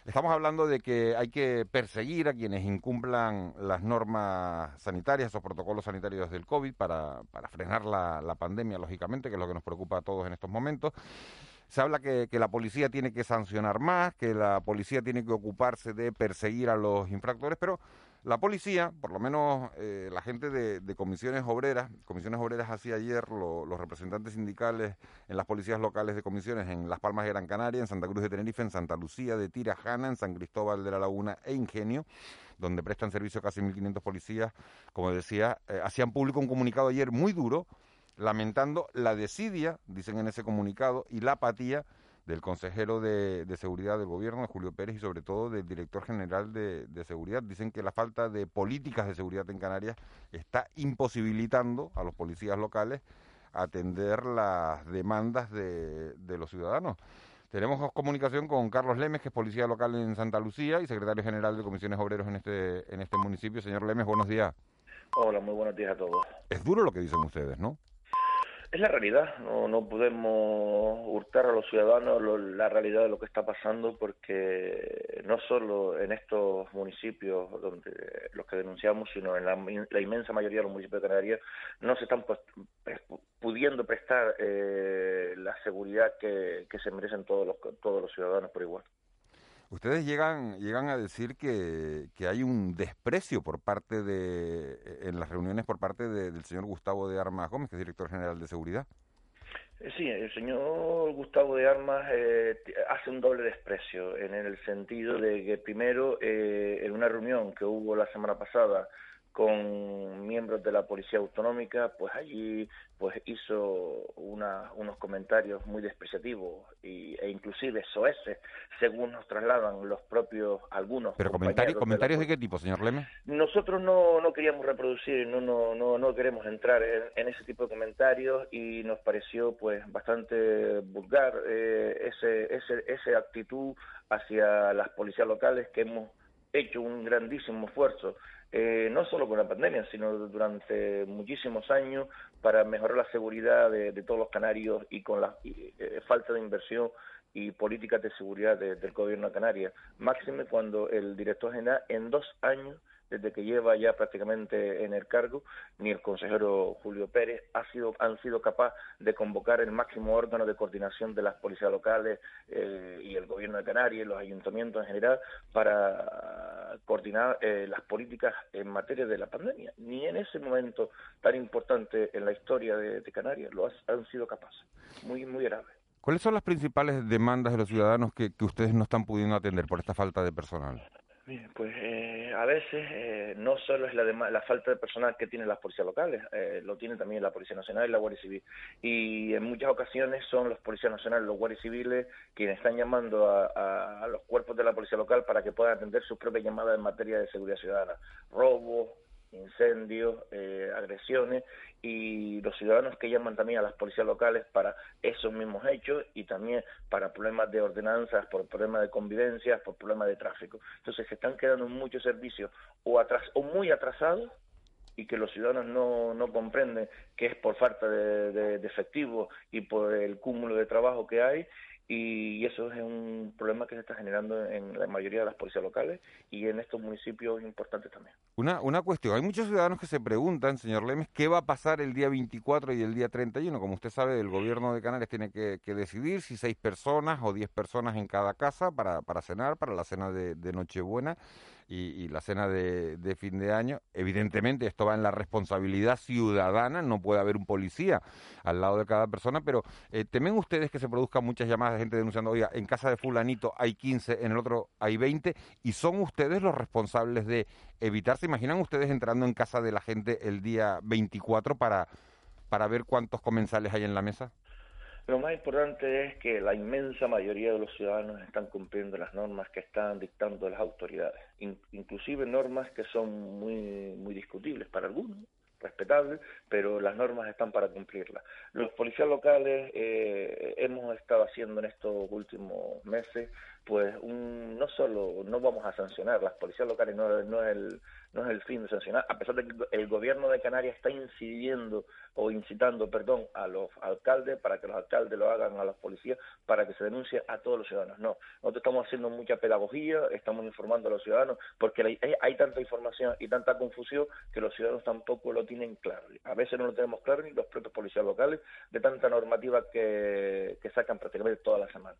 Estamos hablando de que hay que perseguir a quienes incumplan las normas sanitarias, esos protocolos sanitarios del COVID, para, para frenar la, la pandemia, lógicamente, que es lo que nos preocupa a todos en estos momentos. Se habla que, que la policía tiene que sancionar más, que la policía tiene que ocuparse de perseguir a los infractores, pero La policía, por lo menos eh, la gente de, comisiones obreras, comisiones obreras hacía ayer lo- los representantes sindicales en las policías locales de comisiones en Las Palmas de Gran Canaria, en Santa Cruz de Tenerife, en Santa Lucía de Tirajana, en San Cristóbal de la Laguna e Ingenio, donde prestan servicio casi 1.500 policías, como decía, eh, hacían público un comunicado ayer muy duro, lamentando la desidia, dicen en ese comunicado, y la apatía del consejero de, de Seguridad del Gobierno, Julio Pérez, y sobre todo del director general de, de Seguridad. Dicen que la falta de políticas de seguridad en Canarias está imposibilitando a los policías locales atender las demandas de, de los ciudadanos. Tenemos comunicación con Carlos Lemes, que es policía local en Santa Lucía y secretario general de Comisiones Obreros en este, en este municipio. Señor Lemes, buenos días. Hola, muy buenos días a todos. Es duro lo que dicen ustedes, ¿no? Es la realidad, no, no podemos hurtar a los ciudadanos lo- la realidad de lo que está pasando porque no solo en estos municipios donde los que denunciamos, sino en la, la inmensa mayoría de los municipios de Canarias no se están pues, pudiendo prestar eh, la seguridad que, que se merecen todos los, todos los ciudadanos por igual. Ustedes llegan, llegan a decir que, que hay un desprecio por parte de, en las reuniones por parte de- del señor Gustavo de Armas Gómez, que es director general de seguridad. Eh, Sí, el señor Gustavo de Armas eh, hace un doble desprecio en el sentido de que primero eh, en una reunión que hubo la semana pasada con miembros de la policía autonómica, pues allí pues hizo una- unos comentarios muy despreciativos y, e inclusive soeces, según nos trasladan los propios algunos Pero compañeros comentari- de la comentarios de qué tipo, señor Lemes? nosotros no, no queríamos reproducir, no, no, no, no queremos entrar en, en ese tipo de comentarios y nos pareció pues bastante vulgar eh, ese, ese, esa actitud hacia las policías locales que hemos hecho un grandísimo esfuerzo, eh, no solo con la pandemia, sino durante muchísimos años para mejorar la seguridad de, todos los canarios y con la y, eh, falta de inversión y políticas de seguridad de- del gobierno de Canarias. Máxime cuando el director general en dos años desde que lleva ya prácticamente en el cargo, ni el consejero Julio Pérez ha sido, han sido capaz de convocar el máximo órgano de coordinación de las policías locales eh, y el gobierno de Canarias, los ayuntamientos en general, para coordinar eh, las políticas en materia de la pandemia. Ni en ese momento tan importante en la historia de, Canarias lo has- han sido capaces. Muy, muy grave. ¿Cuáles son las principales demandas de los ciudadanos que ustedes no están pudiendo atender por esta falta de personal? Pues eh, a veces eh, no solo es la, la falta de personal que tienen las policías locales, eh, lo tiene también la Policía Nacional y la Guardia Civil. Y en muchas ocasiones son los policías nacionales, los guardias civiles, quienes están llamando a, a- a los cuerpos de la Policía Local para que puedan atender sus propias llamadas en materia de seguridad ciudadana. Robos, incendios, eh, agresiones y los ciudadanos que llaman también a las policías locales para esos mismos hechos y también para problemas de ordenanzas, por problemas de convivencia, por problemas de tráfico. Entonces se están quedando muchos servicios o, atras o muy atrasados y que los ciudadanos no, no comprenden que es por falta de, de- de efectivo y por el cúmulo de trabajo que hay y eso es un problema que se está generando en la mayoría de las policías locales y en estos municipios importantes también. Una, una cuestión, hay muchos ciudadanos que se preguntan, señor Lemes, qué va a pasar el día 24 y el día 31. Como usted sabe, el gobierno de Canarias tiene que, que decidir si seis personas o diez personas en cada casa para, para cenar, para la cena de, de Nochebuena y, la cena de, de fin de año. Evidentemente esto va en la responsabilidad ciudadana, no puede haber un policía al lado de cada persona, pero eh, ¿temen ustedes que se produzcan muchas llamadas de gente denunciando, oiga, en casa de fulanito hay 15, en el otro hay 20, y son ustedes los responsables de evitar, ¿se imaginan ustedes entrando en casa de la gente el día 24 para, para ver cuántos comensales hay en la mesa? Lo más importante es que la inmensa mayoría de los ciudadanos están cumpliendo las normas que están dictando las autoridades, in- inclusive normas que son muy, muy discutibles para algunos, respetables, pero las normas están para cumplirlas. Los policías locales eh, hemos estado haciendo en estos últimos meses, pues un, no solo no vamos a sancionar, las policías locales no, no es el no es el fin de sancionar, a pesar de que el gobierno de Canarias está incidiendo o incitando, perdón, a los alcaldes para que los alcaldes lo hagan a los policías para que se denuncie a todos los ciudadanos. No, nosotros estamos haciendo mucha pedagogía, estamos informando a los ciudadanos porque hay tanta información y tanta confusión que los ciudadanos tampoco lo tienen claro. A veces no lo tenemos claro ni los propios policías locales de tanta normativa que, que sacan prácticamente toda la semana.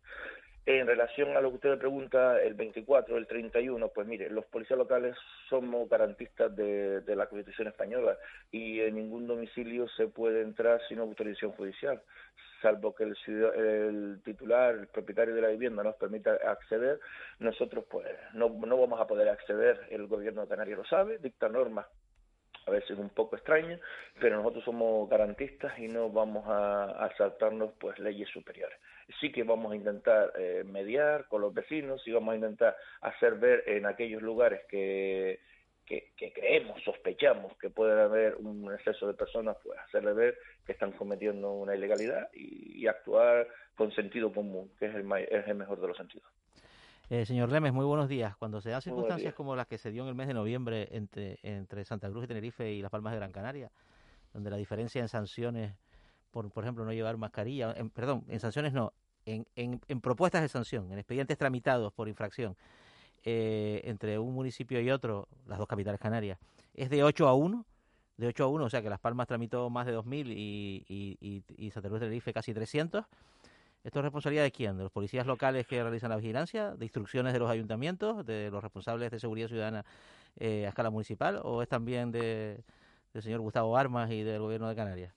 En relación a lo que usted me pregunta, el 24, el 31, pues mire, los policías locales somos garantistas de, la Constitución española y en ningún domicilio se puede entrar sin autorización judicial, salvo que el, el titular, el propietario de la vivienda nos permita acceder, nosotros pues no, no vamos a poder acceder, el gobierno de Canarias lo sabe, dicta normas a veces un poco extrañas, pero nosotros somos garantistas y no vamos a, a saltarnos pues leyes superiores. Sí que vamos a intentar eh, mediar con los vecinos y vamos a intentar hacer ver en aquellos lugares que, que, que creemos, sospechamos que puede haber un exceso de personas, pues hacerle ver que están cometiendo una ilegalidad y, y actuar con sentido común, que es el, es el mejor de los sentidos. Eh, señor Lemes, muy buenos días. Cuando se dan circunstancias como las que se dio en el mes de noviembre entre, entre Santa Cruz y Tenerife y Las Palmas de Gran Canaria, donde la diferencia en sanciones, por, por ejemplo, no llevar mascarilla, en- perdón, en sanciones no, en, en, en propuestas de sanción, en expedientes tramitados por infracción, eh, entre un municipio y otro, las dos capitales canarias, es de 8 a 1, de 8 a 1, o sea que Las Palmas tramitó más de 2.000 y, y, y, y Santa Cruz de Tenerife casi 300. ¿Esto es responsabilidad de quién? ¿De los policías locales que realizan la vigilancia? ¿De instrucciones de los ayuntamientos? ¿De los responsables de seguridad ciudadana eh, a escala municipal? ¿O es también de, del señor Gustavo Armas y del gobierno de Canarias?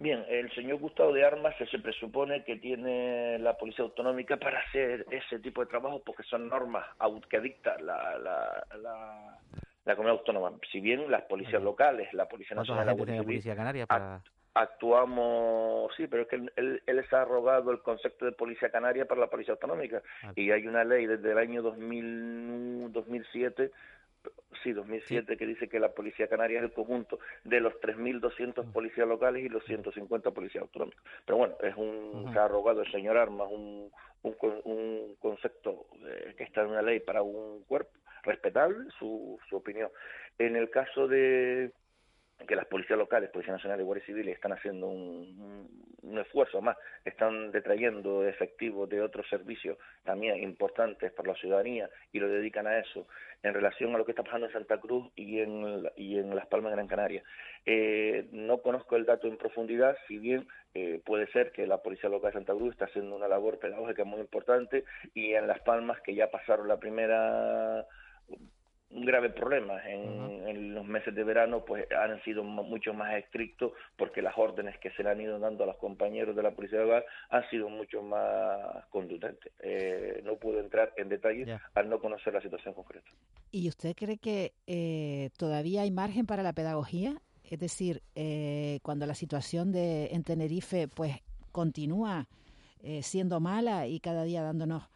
Bien, el señor Gustavo de Armas se presupone que tiene la Policía Autonómica para hacer ese tipo de trabajo porque son normas que dicta la, la, la, la comunidad autónoma. Si bien las policías locales, la Policía ¿Cuántos Nacional, la Policía Canaria para...? actuamos, sí, pero es que él, él, se ha arrogado el concepto de Policía Canaria para la Policía Autonómica y hay una ley desde el año 2000, 2007 sí, 2007, que dice que la Policía Canaria es el conjunto de los 3.200 policías locales y los 150 policías autonómicos. Pero bueno, es un, se ha arrogado el señor Armas un, un, un concepto eh, que está en una ley para un cuerpo, respetable su, su opinión. En el caso de que las policías locales, Policía Nacional y Guardia Civil están haciendo un, esfuerzo más, están detrayendo efectivos de otros servicios también importantes para la ciudadanía y lo dedican a eso en relación a lo que está pasando en Santa Cruz y en, y en Las Palmas de Gran Canaria. Eh, no conozco el dato en profundidad, si bien eh, puede ser que la Policía Local de Santa Cruz está haciendo una labor pedagógica muy importante y en Las Palmas, que ya pasaron la primera un grave problema. En, en los meses de verano pues han sido mu- mucho más estrictos porque las órdenes que se le han ido dando a los compañeros de la policía local han sido mucho más contundentes. Eh, no puedo entrar en detalle al no conocer la situación concreta. ¿Y usted cree que eh, todavía hay margen para la pedagogía? Es decir, eh, cuando la situación de en Tenerife pues continúa eh, siendo mala y cada día dándonos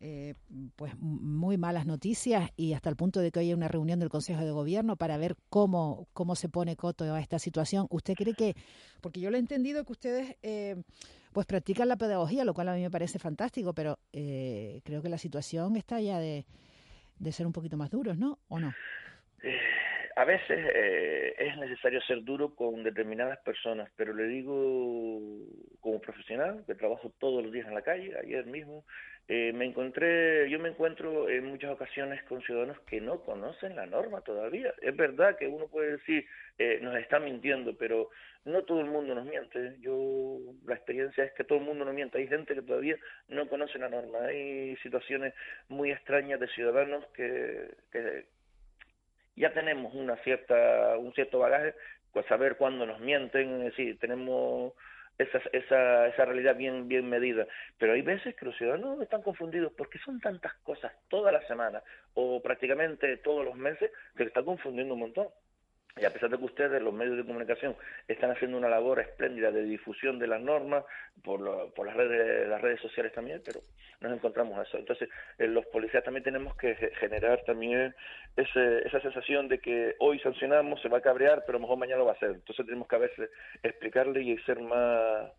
eh, pues muy malas noticias y hasta el punto de que hoy hay una reunión del Consejo de Gobierno para ver cómo cómo se pone coto a esta situación. ¿Usted cree que, porque yo lo he entendido que ustedes eh, pues practican la pedagogía, lo cual a mí me parece fantástico, pero eh, creo que la situación está ya de, de ser un poquito más duros, ¿no? ¿O no? Eh, a veces eh, es necesario ser duro con determinadas personas, pero le digo como profesional, que trabajo todos los días en la calle, ayer mismo, eh, me encontré, yo me encuentro en muchas ocasiones con ciudadanos que no conocen la norma todavía. Es verdad que uno puede decir, eh, nos está mintiendo, pero no todo el mundo nos miente. Yo, la experiencia es que todo el mundo no miente. Hay gente que todavía no conoce la norma. Hay situaciones muy extrañas de ciudadanos que, que ya tenemos una cierta, un cierto bagaje, pues saber cuándo nos mienten, es decir, tenemos esa, esa, esa realidad bien, bien medida. Pero hay veces que los ciudadanos están confundidos porque son tantas cosas toda la semana o prácticamente todos los meses que se está confundiendo un montón. Y a pesar de que ustedes, los medios de comunicación, están haciendo una labor espléndida de difusión de las normas por, lo- por las redes las redes sociales también, pero nos encontramos a eso. Entonces, eh, los policías también tenemos que ge- generar también ese, esa sensación de que hoy sancionamos, se va a cabrear, pero mejor mañana lo va a hacer. Entonces, tenemos que a veces explicarle y ser más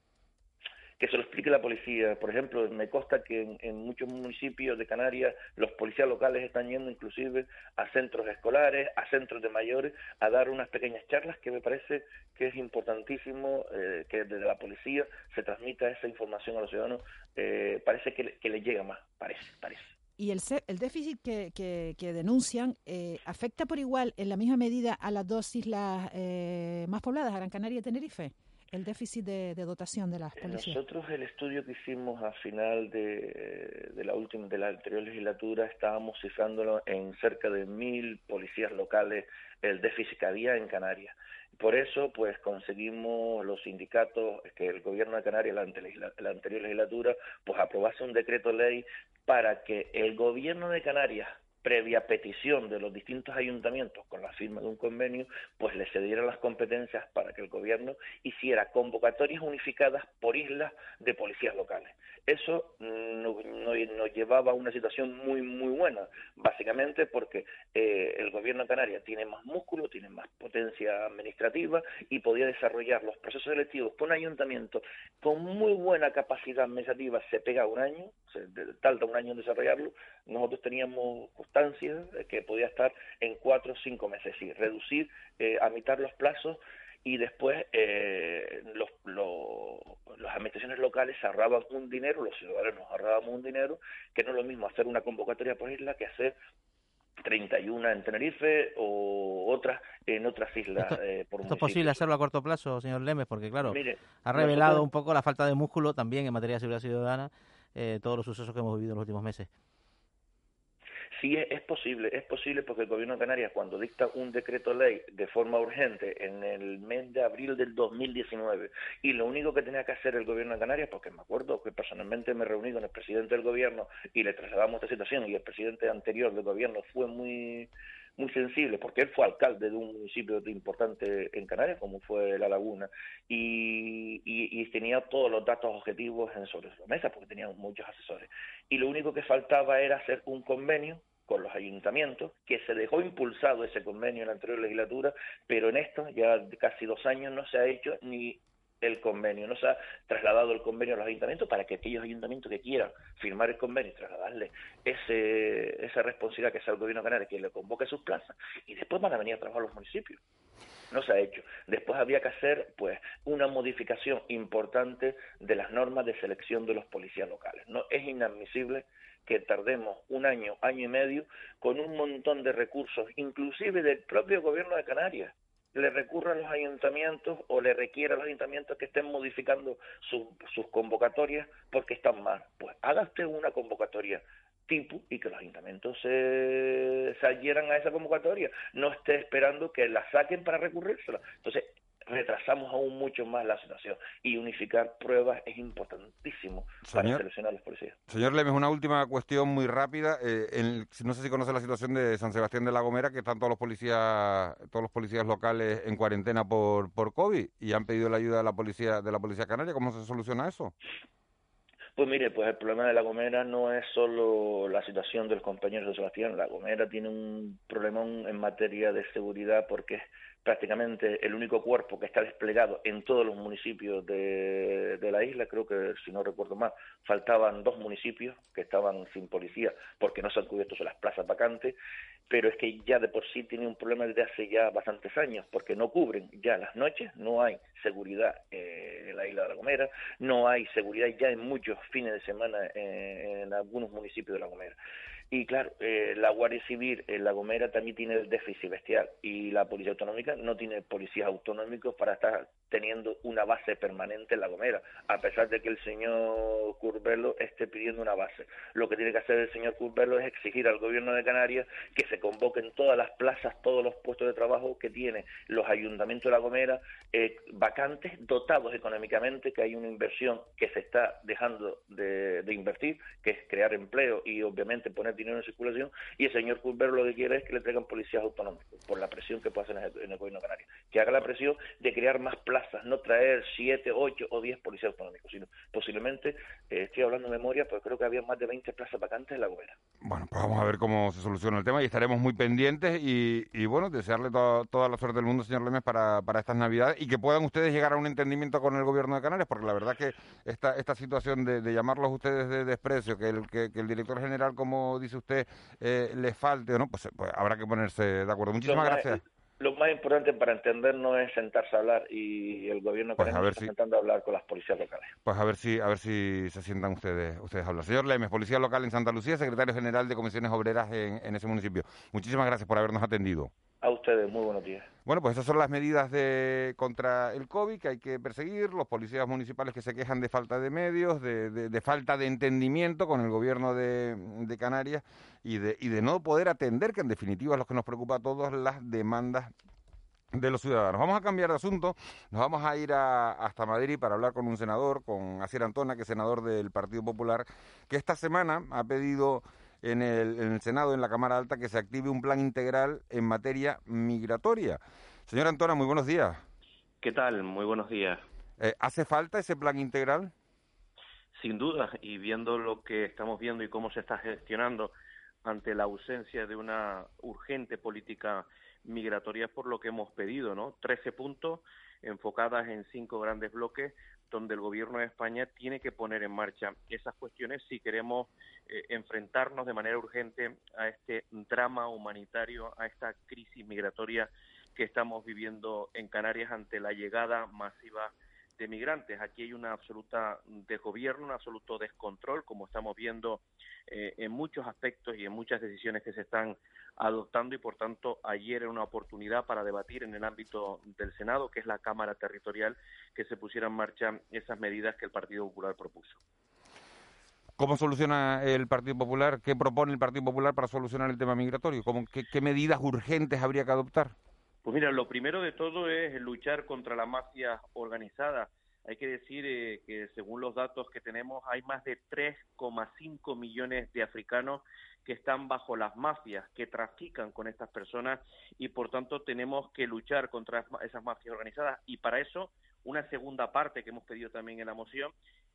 que se lo explique la policía. Por ejemplo, me consta que en, muchos municipios de Canarias los policías locales están yendo inclusive a centros escolares, a centros de mayores, a dar unas pequeñas charlas que me parece que es importantísimo eh, que desde la policía se transmita esa información a los ciudadanos. Eh, parece que, le- que le llega más, parece, parece. ¿Y el, el déficit que denuncian eh, afecta por igual en la misma medida a las dos islas eh, más pobladas, a Gran Canaria y Tenerife? El déficit de, dotación de las policías? Nosotros el estudio que hicimos a final de, la última de la anterior legislatura estábamos cifrándolo en cerca de mil policías locales el déficit que había en Canarias. Por eso, pues conseguimos los sindicatos que el gobierno de Canarias, la, la anterior legislatura, pues aprobase un decreto ley para que el gobierno de Canarias previa petición de los distintos ayuntamientos con la firma de un convenio, pues le cedieran las competencias para que el gobierno hiciera convocatorias unificadas por islas de policías locales. Eso no- no- nos llevaba a una situación muy, muy buena, básicamente porque eh, el gobierno de Canarias tiene más músculo, tiene más potencia administrativa y podía desarrollar los procesos selectivos con un ayuntamiento con muy buena capacidad administrativa, se pega un año, se tarda un año en desarrollarlo, nosotros teníamos constancia de que podía estar en cuatro o cinco meses, y reducir eh, a mitad los plazos y después eh, los, los- las administraciones locales ahorraban un dinero, los ciudadanos nos ahorrábamos un dinero, que no es lo mismo hacer una convocatoria por isla que hacer 31 en Tenerife o otras en otras islas eh, por ¿Esto es posible hacerlo a corto plazo, señor Lemes? Porque, claro, Mire, ha revelado nosotros- un poco la falta de músculo también en materia de seguridad ciudadana, eh, todos los sucesos que hemos vivido en los últimos meses. Sí, es, posible, es posible porque el gobierno de Canarias cuando dicta un decreto ley de forma urgente en el mes de abril del 2019 y lo único que tenía que hacer el gobierno de Canarias, porque me acuerdo que personalmente me reuní con el presidente del gobierno y le trasladamos esta situación y el presidente anterior del gobierno fue muy muy sensible porque él fue alcalde de un municipio importante en Canarias como fue La Laguna y, y, y tenía todos los datos objetivos en sobre su mesa porque tenía muchos asesores. Y lo único que faltaba era hacer un convenio con los ayuntamientos, que se dejó impulsado ese convenio en la anterior legislatura, pero en esto, ya casi dos años, no se ha hecho ni el convenio, no se ha trasladado el convenio a los ayuntamientos para que aquellos ayuntamientos que quieran firmar el convenio y trasladarle ese, esa responsabilidad que es al gobierno de Canarias, que le convoque sus plazas, y después van a venir a trabajar los municipios no se ha hecho. Después había que hacer pues una modificación importante de las normas de selección de los policías locales. No es inadmisible que tardemos un año, año y medio con un montón de recursos, inclusive del propio gobierno de Canarias, le recurra a los ayuntamientos o le requiera a los ayuntamientos que estén modificando su- sus convocatorias porque están mal. Pues haga una convocatoria tipo y que los ayuntamientos se, se adhieran a esa convocatoria, no esté esperando que la saquen para recurrírsela. Entonces, retrasamos aún mucho más la situación y unificar pruebas es importantísimo para seleccionar a los policías. Señor Lemes, una última cuestión muy rápida. Eh, en- no sé si conoce la situación de San Sebastián de la Gomera, que están todos los policías, todos los policías locales en cuarentena por, por COVID y han pedido la ayuda de la policía de la policía canaria. ¿Cómo se soluciona eso? Pues mire, pues el problema de La Gomera no es solo la situación de los compañeros de Sebastián. La Gomera tiene un problemón en materia de seguridad porque prácticamente el único cuerpo que está desplegado en todos los municipios de, la isla. Creo que, si no recuerdo mal, faltaban dos municipios que estaban sin policía porque no se han cubierto las plazas vacantes. Pero es que ya de por sí tiene un problema desde hace ya bastantes años porque no cubren ya las noches, no hay seguridad eh, en la isla de La Gomera, no hay seguridad ya en muchos fines de semana eh, en algunos municipios de La Gomera. Y claro, eh, la Guardia Civil en La Gomera también tiene el déficit bestial y la Policía Autonómica no tiene policías autonómicos para estar teniendo una base permanente en La Gomera, a pesar de que el señor Curbelo esté pidiendo una base. Lo que tiene que hacer el señor Curbelo es exigir al gobierno de Canarias que se convoquen todas las plazas, todos los puestos de trabajo que tienen los ayuntamientos de La Gomera eh, vacantes, dotados económicamente, que hay una inversión que se está dejando de, de invertir, que es crear empleo y obviamente poner dinero en circulación, y el señor Curbero lo que quiere es que le traigan policías autonómicos, por la presión que puede hacer en el, gobierno de Canarias, que haga la presión de crear más plazas, no traer siete, ocho o diez policías autonómicos, sino posiblemente, eh, estoy hablando de memoria, pero creo que había más de 20 plazas vacantes en La Gomera. Bueno, pues vamos a ver cómo se soluciona el tema y estaremos muy pendientes y, y, bueno, desearle to- toda la suerte del mundo, señor Lemes, para, para estas Navidades y que puedan ustedes llegar a un entendimiento con el gobierno de Canarias, porque la verdad que esta, esta situación de, de llamarlos ustedes de desprecio, que el, que, que el director general, como dice usted, eh, le falte o no, pues, pues habrá que ponerse de acuerdo. Muchísimas Lo más- gracias. Lo más importante para entendernos es sentarse a hablar y el gobierno Pues a ver está si- intentando hablar con las policías locales. Pues a ver si a ver si se sientan ustedes ustedes a hablar. Señor Lemes, Policía Local en Santa Lucía, secretario general de Comisiones Obreras en, en ese municipio. Muchísimas gracias por habernos atendido. A ustedes, muy buenos días. Bueno, pues esas son las medidas de contra el COVID que hay que perseguir, los policías municipales que se quejan de falta de medios, de, de- de falta de entendimiento con el gobierno de, de Canarias y de, y de no poder atender, que en definitiva es lo que nos preocupa a todos, las demandas de los ciudadanos. Vamos a cambiar de asunto, nos vamos a ir a- hasta Madrid para hablar con un senador, con Asier Antona, que es senador del Partido Popular, que esta semana ha pedido en el, en el Senado, en la Cámara Alta, que se active un plan integral en materia migratoria. Señor Antona, muy buenos días. ¿Qué tal? Muy buenos días. Eh, ¿Hace falta ese plan integral? Sin duda, y viendo lo que estamos viendo y cómo se está gestionando ante la ausencia de una urgente política migratoria es por lo que hemos pedido, ¿no? Trece puntos enfocadas en cinco grandes bloques donde el gobierno de España tiene que poner en marcha esas cuestiones si queremos eh, enfrentarnos de manera urgente a este drama humanitario, a esta crisis migratoria que estamos viviendo en Canarias ante la llegada masiva de migrantes. Aquí hay una absoluta desgobierno, un absoluto descontrol, como estamos viendo eh, en muchos aspectos y en muchas decisiones que se están adoptando y, por tanto, ayer era una oportunidad para debatir en el ámbito del Senado, que es la Cámara Territorial, que se pusiera en marcha esas medidas que el Partido Popular propuso. ¿Cómo soluciona el Partido Popular? ¿Qué propone el Partido Popular para solucionar el tema migratorio? ¿Cómo, qué, qué medidas urgentes habría que adoptar? Pues mira, lo primero de todo es luchar contra la mafia organizada. Hay que decir eh, que según los datos que tenemos hay más de 3,5 millones de africanos que están bajo las mafias, que trafican con estas personas y por tanto tenemos que luchar contra esas mafias organizadas y para eso una segunda parte que hemos pedido también en la moción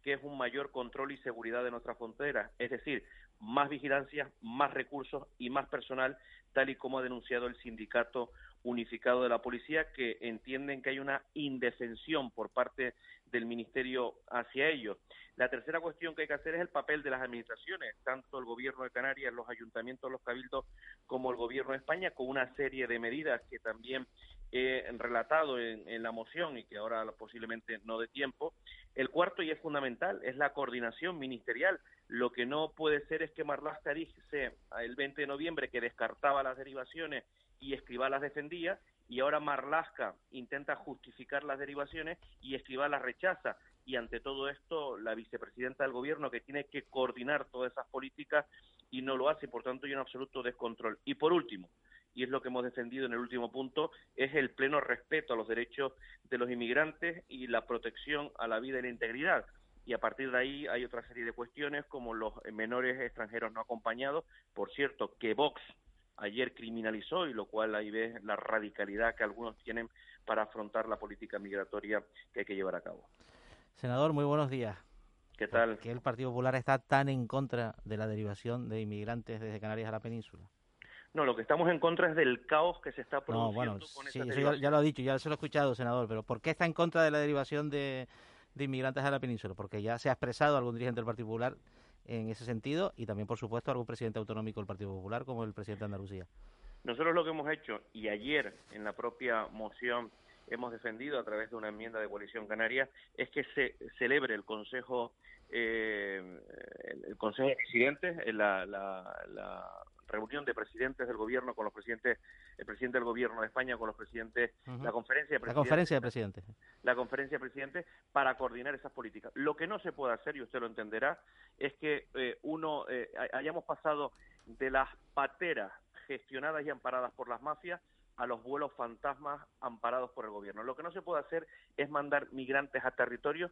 que es un mayor control y seguridad de nuestras fronteras, es decir, más vigilancia, más recursos y más personal, tal y como ha denunciado el sindicato unificado de la policía, que entienden que hay una indefensión por parte del Ministerio hacia ellos. La tercera cuestión que hay que hacer es el papel de las administraciones, tanto el Gobierno de Canarias, los ayuntamientos, los cabildos, como el Gobierno de España, con una serie de medidas que también he relatado en, en la moción y que ahora posiblemente no dé tiempo. El cuarto, y es fundamental, es la coordinación ministerial. Lo que no puede ser es que Marlaska dice el 20 de noviembre que descartaba las derivaciones y Escribá las defendía, y ahora Marlaska intenta justificar las derivaciones y Escribá las rechaza. Y ante todo esto, la vicepresidenta del gobierno, que tiene que coordinar todas esas políticas y no lo hace, por tanto hay un absoluto descontrol. Y por último, y es lo que hemos defendido en el último punto, es el pleno respeto a los derechos de los inmigrantes y la protección a la vida y la integridad. Y a partir de ahí hay otra serie de cuestiones como los menores extranjeros no acompañados. Por cierto, que Vox ayer criminalizó y lo cual ahí ves la radicalidad que algunos tienen para afrontar la política migratoria que hay que llevar a cabo. Senador, muy buenos días. ¿Qué tal? ¿Por qué el Partido Popular está tan en contra de la derivación de inmigrantes desde Canarias a la península? No, lo que estamos en contra es del caos que se está No, produciendo bueno, con sí, eso ya lo ha dicho, ya se lo he escuchado, senador, pero ¿por qué está en contra de la derivación de, de inmigrantes a la península? Porque ya se ha expresado algún dirigente del Partido Popular en ese sentido y también, por supuesto, algún presidente autonómico del Partido Popular, como el presidente de Andalucía. Nosotros lo que hemos hecho, y ayer en la propia moción hemos defendido a través de una enmienda de coalición canaria, es que se celebre el Consejo, eh, el, Consejo de Presidentes, eh, la, la, la reunión de presidentes del gobierno con los presidentes, el presidente del gobierno de España con los presidentes, la conferencia de La presidentes conferencia de presidentes. la conferencia de presidentes para coordinar esas políticas. Lo que no se puede hacer, y usted lo entenderá, es que eh, uno eh, hay- hayamos pasado de las pateras gestionadas y amparadas por las mafias a los vuelos fantasmas amparados por el gobierno. Lo que no se puede hacer es mandar migrantes a territorios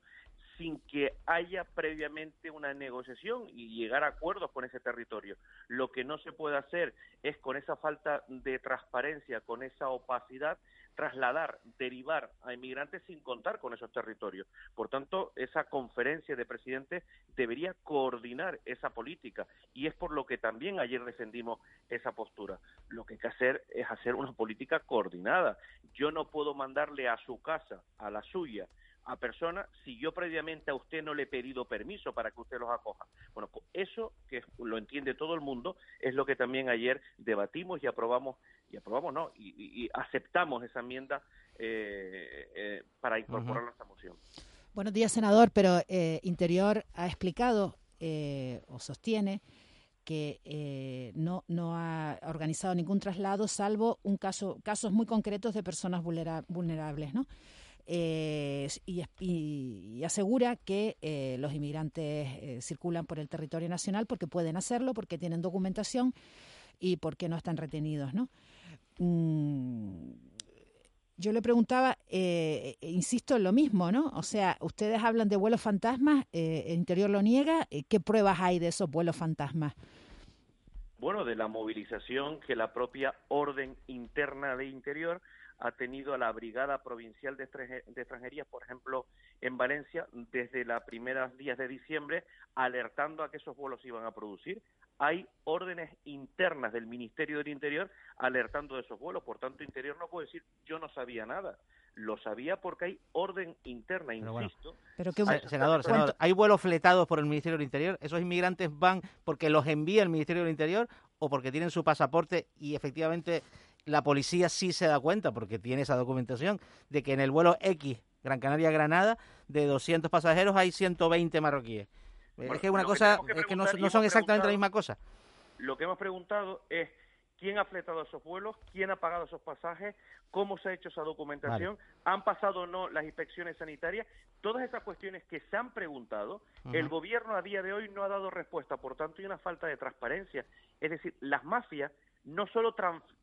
sin que haya previamente una negociación y llegar a acuerdos con ese territorio. Lo que no se puede hacer es con esa falta de transparencia, con esa opacidad, trasladar, derivar a inmigrantes sin contar con esos territorios. Por tanto, esa conferencia de presidentes debería coordinar esa política y es por lo que también ayer defendimos esa postura. Lo que hay que hacer es hacer una política coordinada. Yo no puedo mandarle a su casa, a la suya, a personas si yo previamente a usted no le he pedido permiso para que usted los acoja. Bueno, eso que lo entiende todo el mundo es lo que también ayer debatimos y aprobamos y aprobamos no y, aceptamos esa enmienda eh, eh, para incorporarla a esta moción. Buenos días, senador, pero eh, Interior ha explicado eh, o sostiene que eh, no, no ha organizado ningún traslado, salvo un caso, casos muy concretos de personas vulnera- vulnerables, ¿no? Eh, y, y- y asegura que eh, los inmigrantes eh, circulan por el territorio nacional porque pueden hacerlo, porque tienen documentación y porque no están retenidos, ¿no? Mm, yo le preguntaba, eh, eh, insisto en lo mismo, ¿no? O sea, ustedes hablan de vuelos fantasmas, eh, el Interior lo niega, eh, ¿qué pruebas hay de esos vuelos fantasmas? bueno, de la movilización que la propia orden interna de Interior ha tenido a la Brigada Provincial de, Extranje- de Extranjería, por ejemplo, en Valencia, desde los primeros días de diciembre, alertando a que esos vuelos iban a producir. Hay órdenes internas del Ministerio del Interior alertando de esos vuelos. Por tanto, Interior no puede decir yo no sabía nada. Lo sabía porque hay orden interna, insisto. Pero qué Se- senador, senador, ¿hay vuelos fletados por el Ministerio del Interior? ¿Esos inmigrantes van porque los envía el Ministerio del Interior o porque tienen su pasaporte y efectivamente la policía sí se da cuenta, porque tiene esa documentación, de que en el vuelo X, Gran Canaria-Granada, de 200 pasajeros hay 120 marroquíes? Bueno, es que una cosa, que es que no, no son exactamente la misma cosa. Lo que hemos preguntado es quién ha fletado esos vuelos, quién ha pagado esos pasajes, cómo se ha hecho esa documentación, han pasado o no las inspecciones sanitarias, todas esas cuestiones que se han preguntado, el gobierno a día de hoy no ha dado respuesta, por tanto hay una falta de transparencia. Es decir, las mafias no solo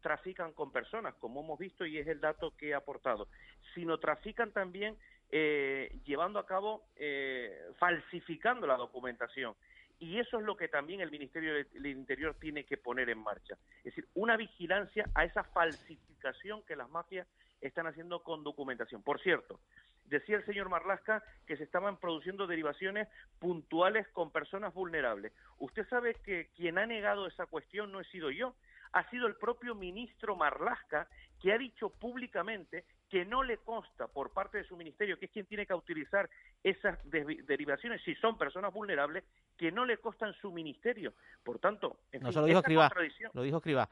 trafican con personas, como hemos visto y es el dato que he aportado, sino trafican también eh, llevando a cabo, eh, falsificando la documentación. Y eso es lo que también el Ministerio del Interior tiene que poner en marcha. Es decir, una vigilancia a esa falsificación que las mafias están haciendo con documentación. Por cierto, decía el señor Marlasca que se estaban produciendo derivaciones puntuales con personas vulnerables. Usted sabe que quien ha negado esa cuestión no he sido yo, ha sido el propio ministro Marlasca que ha dicho públicamente que no le consta por parte de su ministerio, que es quien tiene que utilizar esas derivaciones si son personas vulnerables, que no le constan su ministerio. Por tanto, en No fin, lo dijo Escribá, lo dijo Escribá.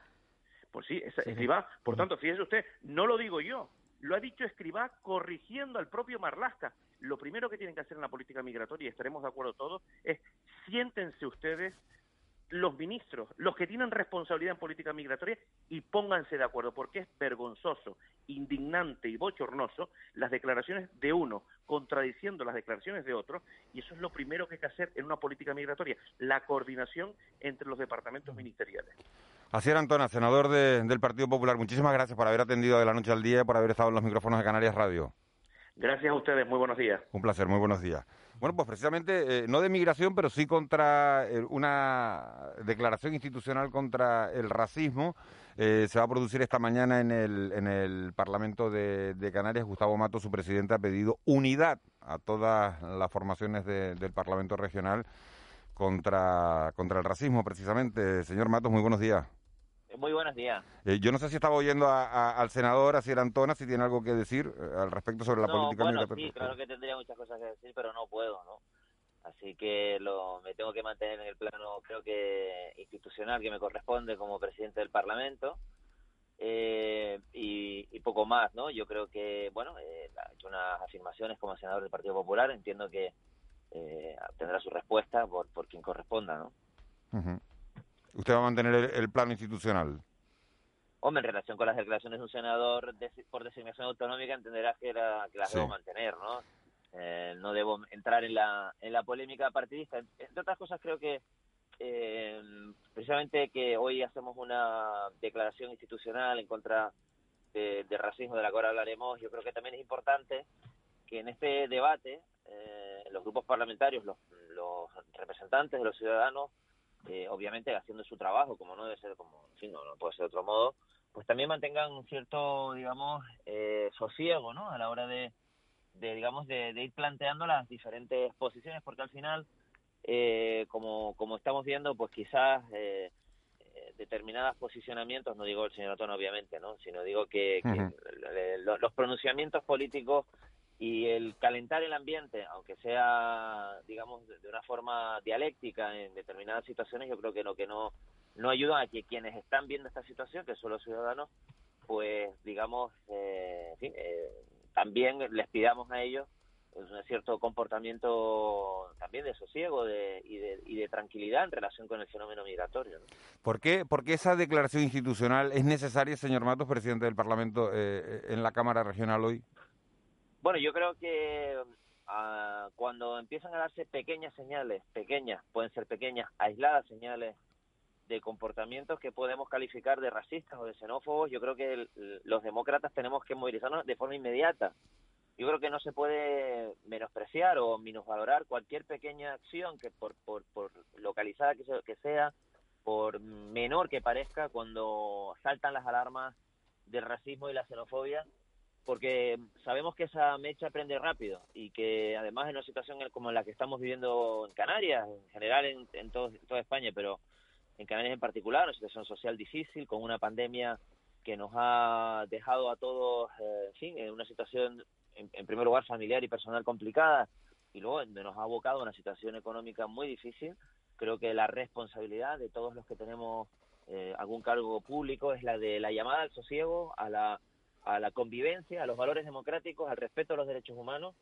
pues sí, esa- Sí, sí. Escribá. Por tanto, fíjese usted, no lo digo yo, lo ha dicho Escribá corrigiendo al propio Marlasca. Lo primero que tienen que hacer en la política migratoria, y estaremos de acuerdo todos, es siéntense ustedes los ministros, los que tienen responsabilidad en política migratoria, y pónganse de acuerdo, porque es vergonzoso, indignante y bochornoso las declaraciones de uno contradiciendo las declaraciones de otro, y eso es lo primero que hay que hacer en una política migratoria, la coordinación entre los departamentos ministeriales. Así era Antona, senador de- del Partido Popular. Muchísimas gracias por haber atendido de la noche al día y por haber estado en los micrófonos de Canarias Radio. Gracias a ustedes, muy buenos días. Un placer, muy buenos días. Bueno, pues precisamente, eh, no de migración, pero sí contra eh, una declaración institucional contra el racismo. eh, se va a producir esta mañana en el, en el Parlamento de, Canarias. Gustavo Mato, su presidente, ha pedido unidad a todas las formaciones de- del Parlamento regional contra, contra el racismo, precisamente. Señor Matos, muy buenos días. Muy buenos días. Eh, yo no sé si estaba oyendo a- a- al senador, a Sierra Antona, si tiene algo que decir eh, al respecto sobre la no, política bueno, migratoria. sí, claro que tendría muchas cosas que decir, pero no puedo, ¿no? Así que lo, me tengo que mantener en el plano, creo que institucional que me corresponde como presidente del Parlamento eh, y, y poco más, ¿no? Yo creo que, bueno, eh, ha hecho unas afirmaciones como senador del Partido Popular, entiendo que eh, tendrá su respuesta por, por quien corresponda, ¿no? Ujú. Usted va a mantener el, el plano institucional. Hombre, en relación con las declaraciones de un senador desi- por designación autonómica, entenderás que, la- que las Sí. debo mantener, ¿no? Eh, no debo entrar en la, en la polémica partidista. Entre otras cosas, creo que eh, precisamente que hoy hacemos una declaración institucional en contra de- del racismo de la cual hablaremos, yo creo que también es importante que en este debate eh, los grupos parlamentarios, los, los representantes de los ciudadanos, eh, obviamente haciendo su trabajo, como no debe ser, como, en fin, no, no puede ser de otro modo, pues también mantengan un cierto, digamos, eh, sosiego, ¿no? A la hora de, de digamos, de, de ir planteando las diferentes posiciones, porque al final, eh, como, como estamos viendo, pues quizás eh, eh, determinados posicionamientos, no digo el señor Otón obviamente, ¿no? Sino digo que, los pronunciamientos políticos y el calentar el ambiente, aunque sea, digamos, de una forma dialéctica en determinadas situaciones, yo creo que lo que no, no ayuda a que quienes están viendo esta situación, que son los ciudadanos, pues, digamos, eh, eh, también les pidamos a ellos un cierto comportamiento también de sosiego de, y, de, y de tranquilidad en relación con el fenómeno migratorio. ¿no? ¿Por qué, por esa declaración institucional es necesaria, señor Matos, presidente del Parlamento, eh, en la Cámara Regional hoy? Bueno, yo creo que ah, cuando empiezan a darse pequeñas señales, pequeñas, pueden ser pequeñas, aisladas señales de comportamientos que podemos calificar de racistas o de xenófobos, yo creo que los demócratas tenemos que movilizarnos de forma inmediata. Yo creo que no se puede menospreciar o minusvalorar cualquier pequeña acción que por, por, por localizada que, que sea, por menor que parezca, cuando saltan las alarmas del racismo y la xenofobia, porque sabemos que esa mecha prende rápido y que además en una situación como la que estamos viviendo en Canarias, en general en, todo- toda España, pero en Canarias en particular, una situación social difícil, con una pandemia que nos ha dejado a todos, eh, en fin, en una situación, en, primer lugar, familiar y personal complicada, y luego nos ha abocado a una situación económica muy difícil, creo que la responsabilidad de todos los que tenemos eh, algún cargo público es la de la llamada al sosiego, a la, a la convivencia, a los valores democráticos, al respeto a los derechos humanos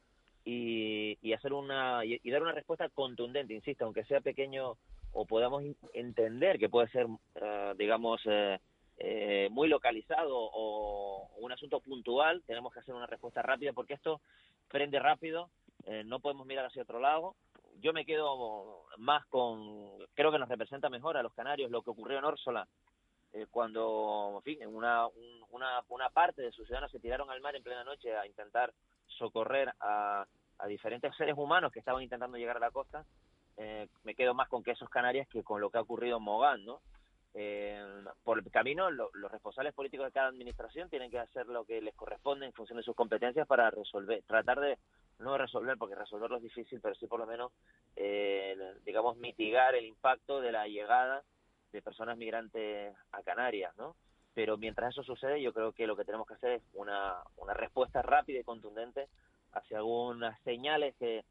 y, hacer una y, dar una respuesta contundente, insisto, aunque sea pequeño o podamos entender que puede ser, eh, digamos, eh, eh, muy localizado o un asunto puntual, tenemos que hacer una respuesta rápida porque esto prende rápido, eh, no podemos mirar hacia otro lado. Yo me quedo más con, creo que nos representa mejor a los canarios lo que ocurrió en Órsola, eh, cuando, en fin, en una, un- una, una parte de sus ciudadanos se tiraron al mar en plena noche a intentar socorrer a, a diferentes seres humanos que estaban intentando llegar a la costa, eh, me quedo más con que esos Canarias que con lo que ha ocurrido en Mogán, ¿no? Eh, por el camino, lo- los responsables políticos de cada administración tienen que hacer lo que les corresponde en función de sus competencias para resolver, tratar de no resolver, porque resolverlo es difícil, pero sí por lo menos, eh, digamos, mitigar el impacto de la llegada de personas migrantes a Canarias, ¿no? Pero mientras eso sucede, yo creo que lo que tenemos que hacer es una, una respuesta rápida y contundente hacia algunas señales que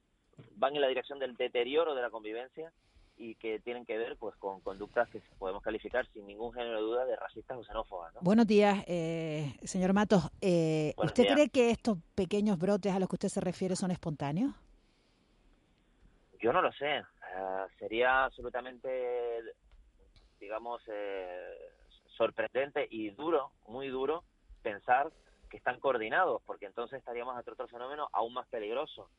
van en la dirección del deterioro de la convivencia y que tienen que ver pues con conductas que podemos calificar sin ningún género de duda de racistas o xenófobas. ¿no? Buenos días, eh, señor Matos. Eh, ¿Usted días. cree que estos pequeños brotes a los que usted se refiere son espontáneos? Yo no lo sé. Eh, sería absolutamente, digamos, eh, sorprendente y duro, muy duro, pensar que están coordinados, porque entonces estaríamos ante otro fenómeno aún más peligroso.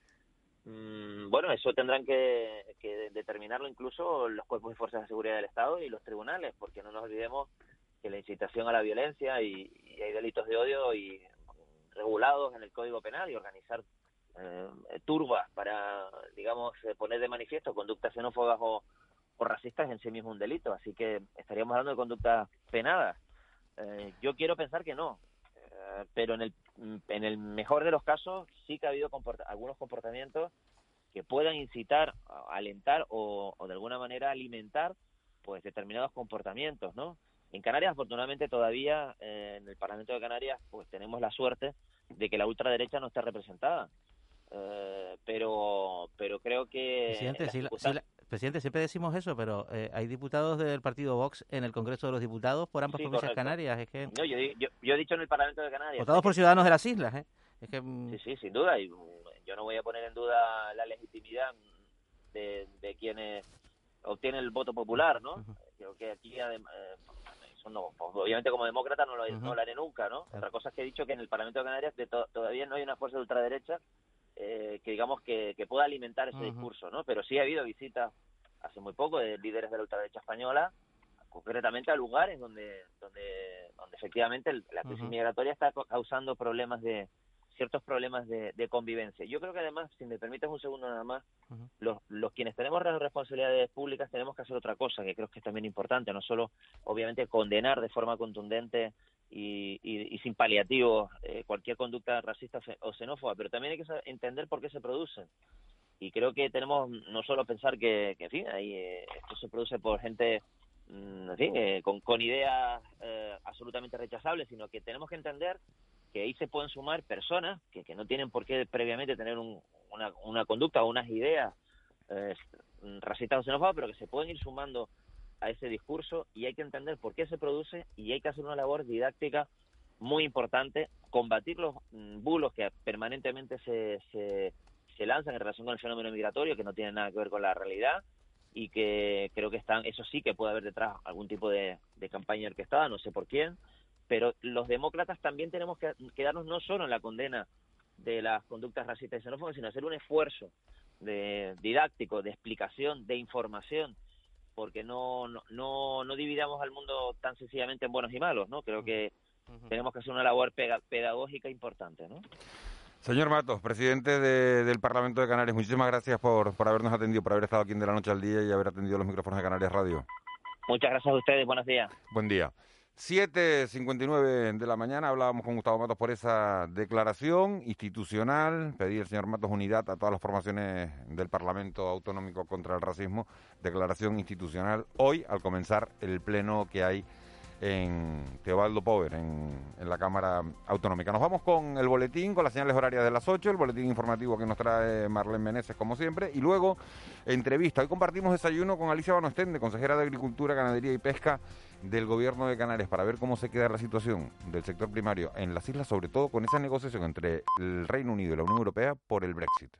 Mm, bueno, eso tendrán que, que determinarlo incluso los cuerpos y fuerzas de seguridad del Estado y los tribunales, porque no nos olvidemos que la incitación a la violencia y, y hay delitos de odio y regulados en el Código Penal y organizar eh, turbas para, digamos, eh, poner de manifiesto conductas xenófobas o, o racistas en sí mismo un delito. Así que estaríamos hablando de conductas penadas. Eh, yo quiero pensar que no, eh, pero en el, en el mejor de los casos sí que ha habido comporta- algunos comportamientos que puedan incitar, alentar o, o de alguna manera alimentar pues determinados comportamientos, ¿no? En Canarias, afortunadamente, todavía eh, en el Parlamento de Canarias, pues tenemos la suerte de que la ultraderecha no está representada. Pero pero creo que Presidente, la- circunstancias- la- presidente, siempre decimos eso, pero eh, hay diputados del partido Vox en el Congreso de los Diputados por ambas Sí, provincias correcto. canarias. Es que No, yo, yo, yo he dicho en el Parlamento de Canarias. votados por ciudadanos de las islas. ¿eh? Es que mm, Sí, sí, sin duda. Y mm, yo no voy a poner en duda la legitimidad mm, de, de quienes obtienen el voto popular, ¿no? Creo que aquí, adem- eh, eso no, pues, obviamente como demócrata no lo, no lo haré nunca, ¿no? Otra cosa es que he dicho que en el Parlamento de Canarias de to- todavía no hay una fuerza de ultraderecha eh, que digamos que, que pueda alimentar ese discurso, ¿no? Pero sí ha habido visitas hace muy poco de líderes de la ultraderecha española concretamente a lugares donde donde donde efectivamente el- la crisis migratoria está causando problemas de ciertos problemas de, de convivencia. Yo creo que además, si me permites un segundo nada más, los, los quienes tenemos responsabilidades públicas tenemos que hacer otra cosa, que creo que es también importante, no solo obviamente condenar de forma contundente y, y- y sin paliativos eh, cualquier conducta racista o xenófoba, pero también hay que entender por qué se producen. Y creo que tenemos no solo pensar que, en fin, eh, esto se produce por gente mm, en fin, eh, con, con ideas eh, absolutamente rechazables, sino que tenemos que entender que ahí se pueden sumar personas que, que no tienen por qué previamente tener un- una, una conducta o unas ideas eh, racistas o xenófobas, pero que se pueden ir sumando a ese discurso y hay que entender por qué se produce y hay que hacer una labor didáctica muy importante, combatir los mm, bulos que permanentemente se, se, lanzan en relación con el fenómeno migratorio, que no tienen nada que ver con la realidad y que creo que están, eso sí que puede haber detrás algún tipo de, de campaña orquestada, no sé por quién, pero los demócratas también tenemos que quedarnos no solo en la condena de las conductas racistas y xenófobas, sino hacer un esfuerzo de didáctico, de explicación, de información, porque no, no, no, no dividamos al mundo tan sencillamente en buenos y malos, ¿no? Creo que tenemos que hacer una labor pega- pedagógica importante, ¿no? Señor Matos, presidente de- del Parlamento de Canarias, muchísimas gracias por, por habernos atendido, por haber estado aquí en de la noche al día y haber atendido los micrófonos de Canarias Radio. Muchas gracias a ustedes, buenos días. Buen día. 7.59 de la mañana hablábamos con Gustavo Matos por esa declaración institucional. Pedí al señor Matos unidad a todas las formaciones del Parlamento Autonómico contra el Racismo. Declaración institucional hoy al comenzar el pleno que hay en Teobaldo Pover, en, en la Cámara Autonómica. Nos vamos con el boletín, con las señales horarias de las 8, el boletín informativo que nos trae Marlene Meneses, como siempre, y luego entrevista. Hoy compartimos desayuno con Alicia Banostende, consejera de Agricultura, Ganadería y Pesca del Gobierno de Canarias, para ver cómo se queda la situación del sector primario en las islas, sobre todo con esa negociación entre el Reino Unido y la Unión Europea por el Brexit.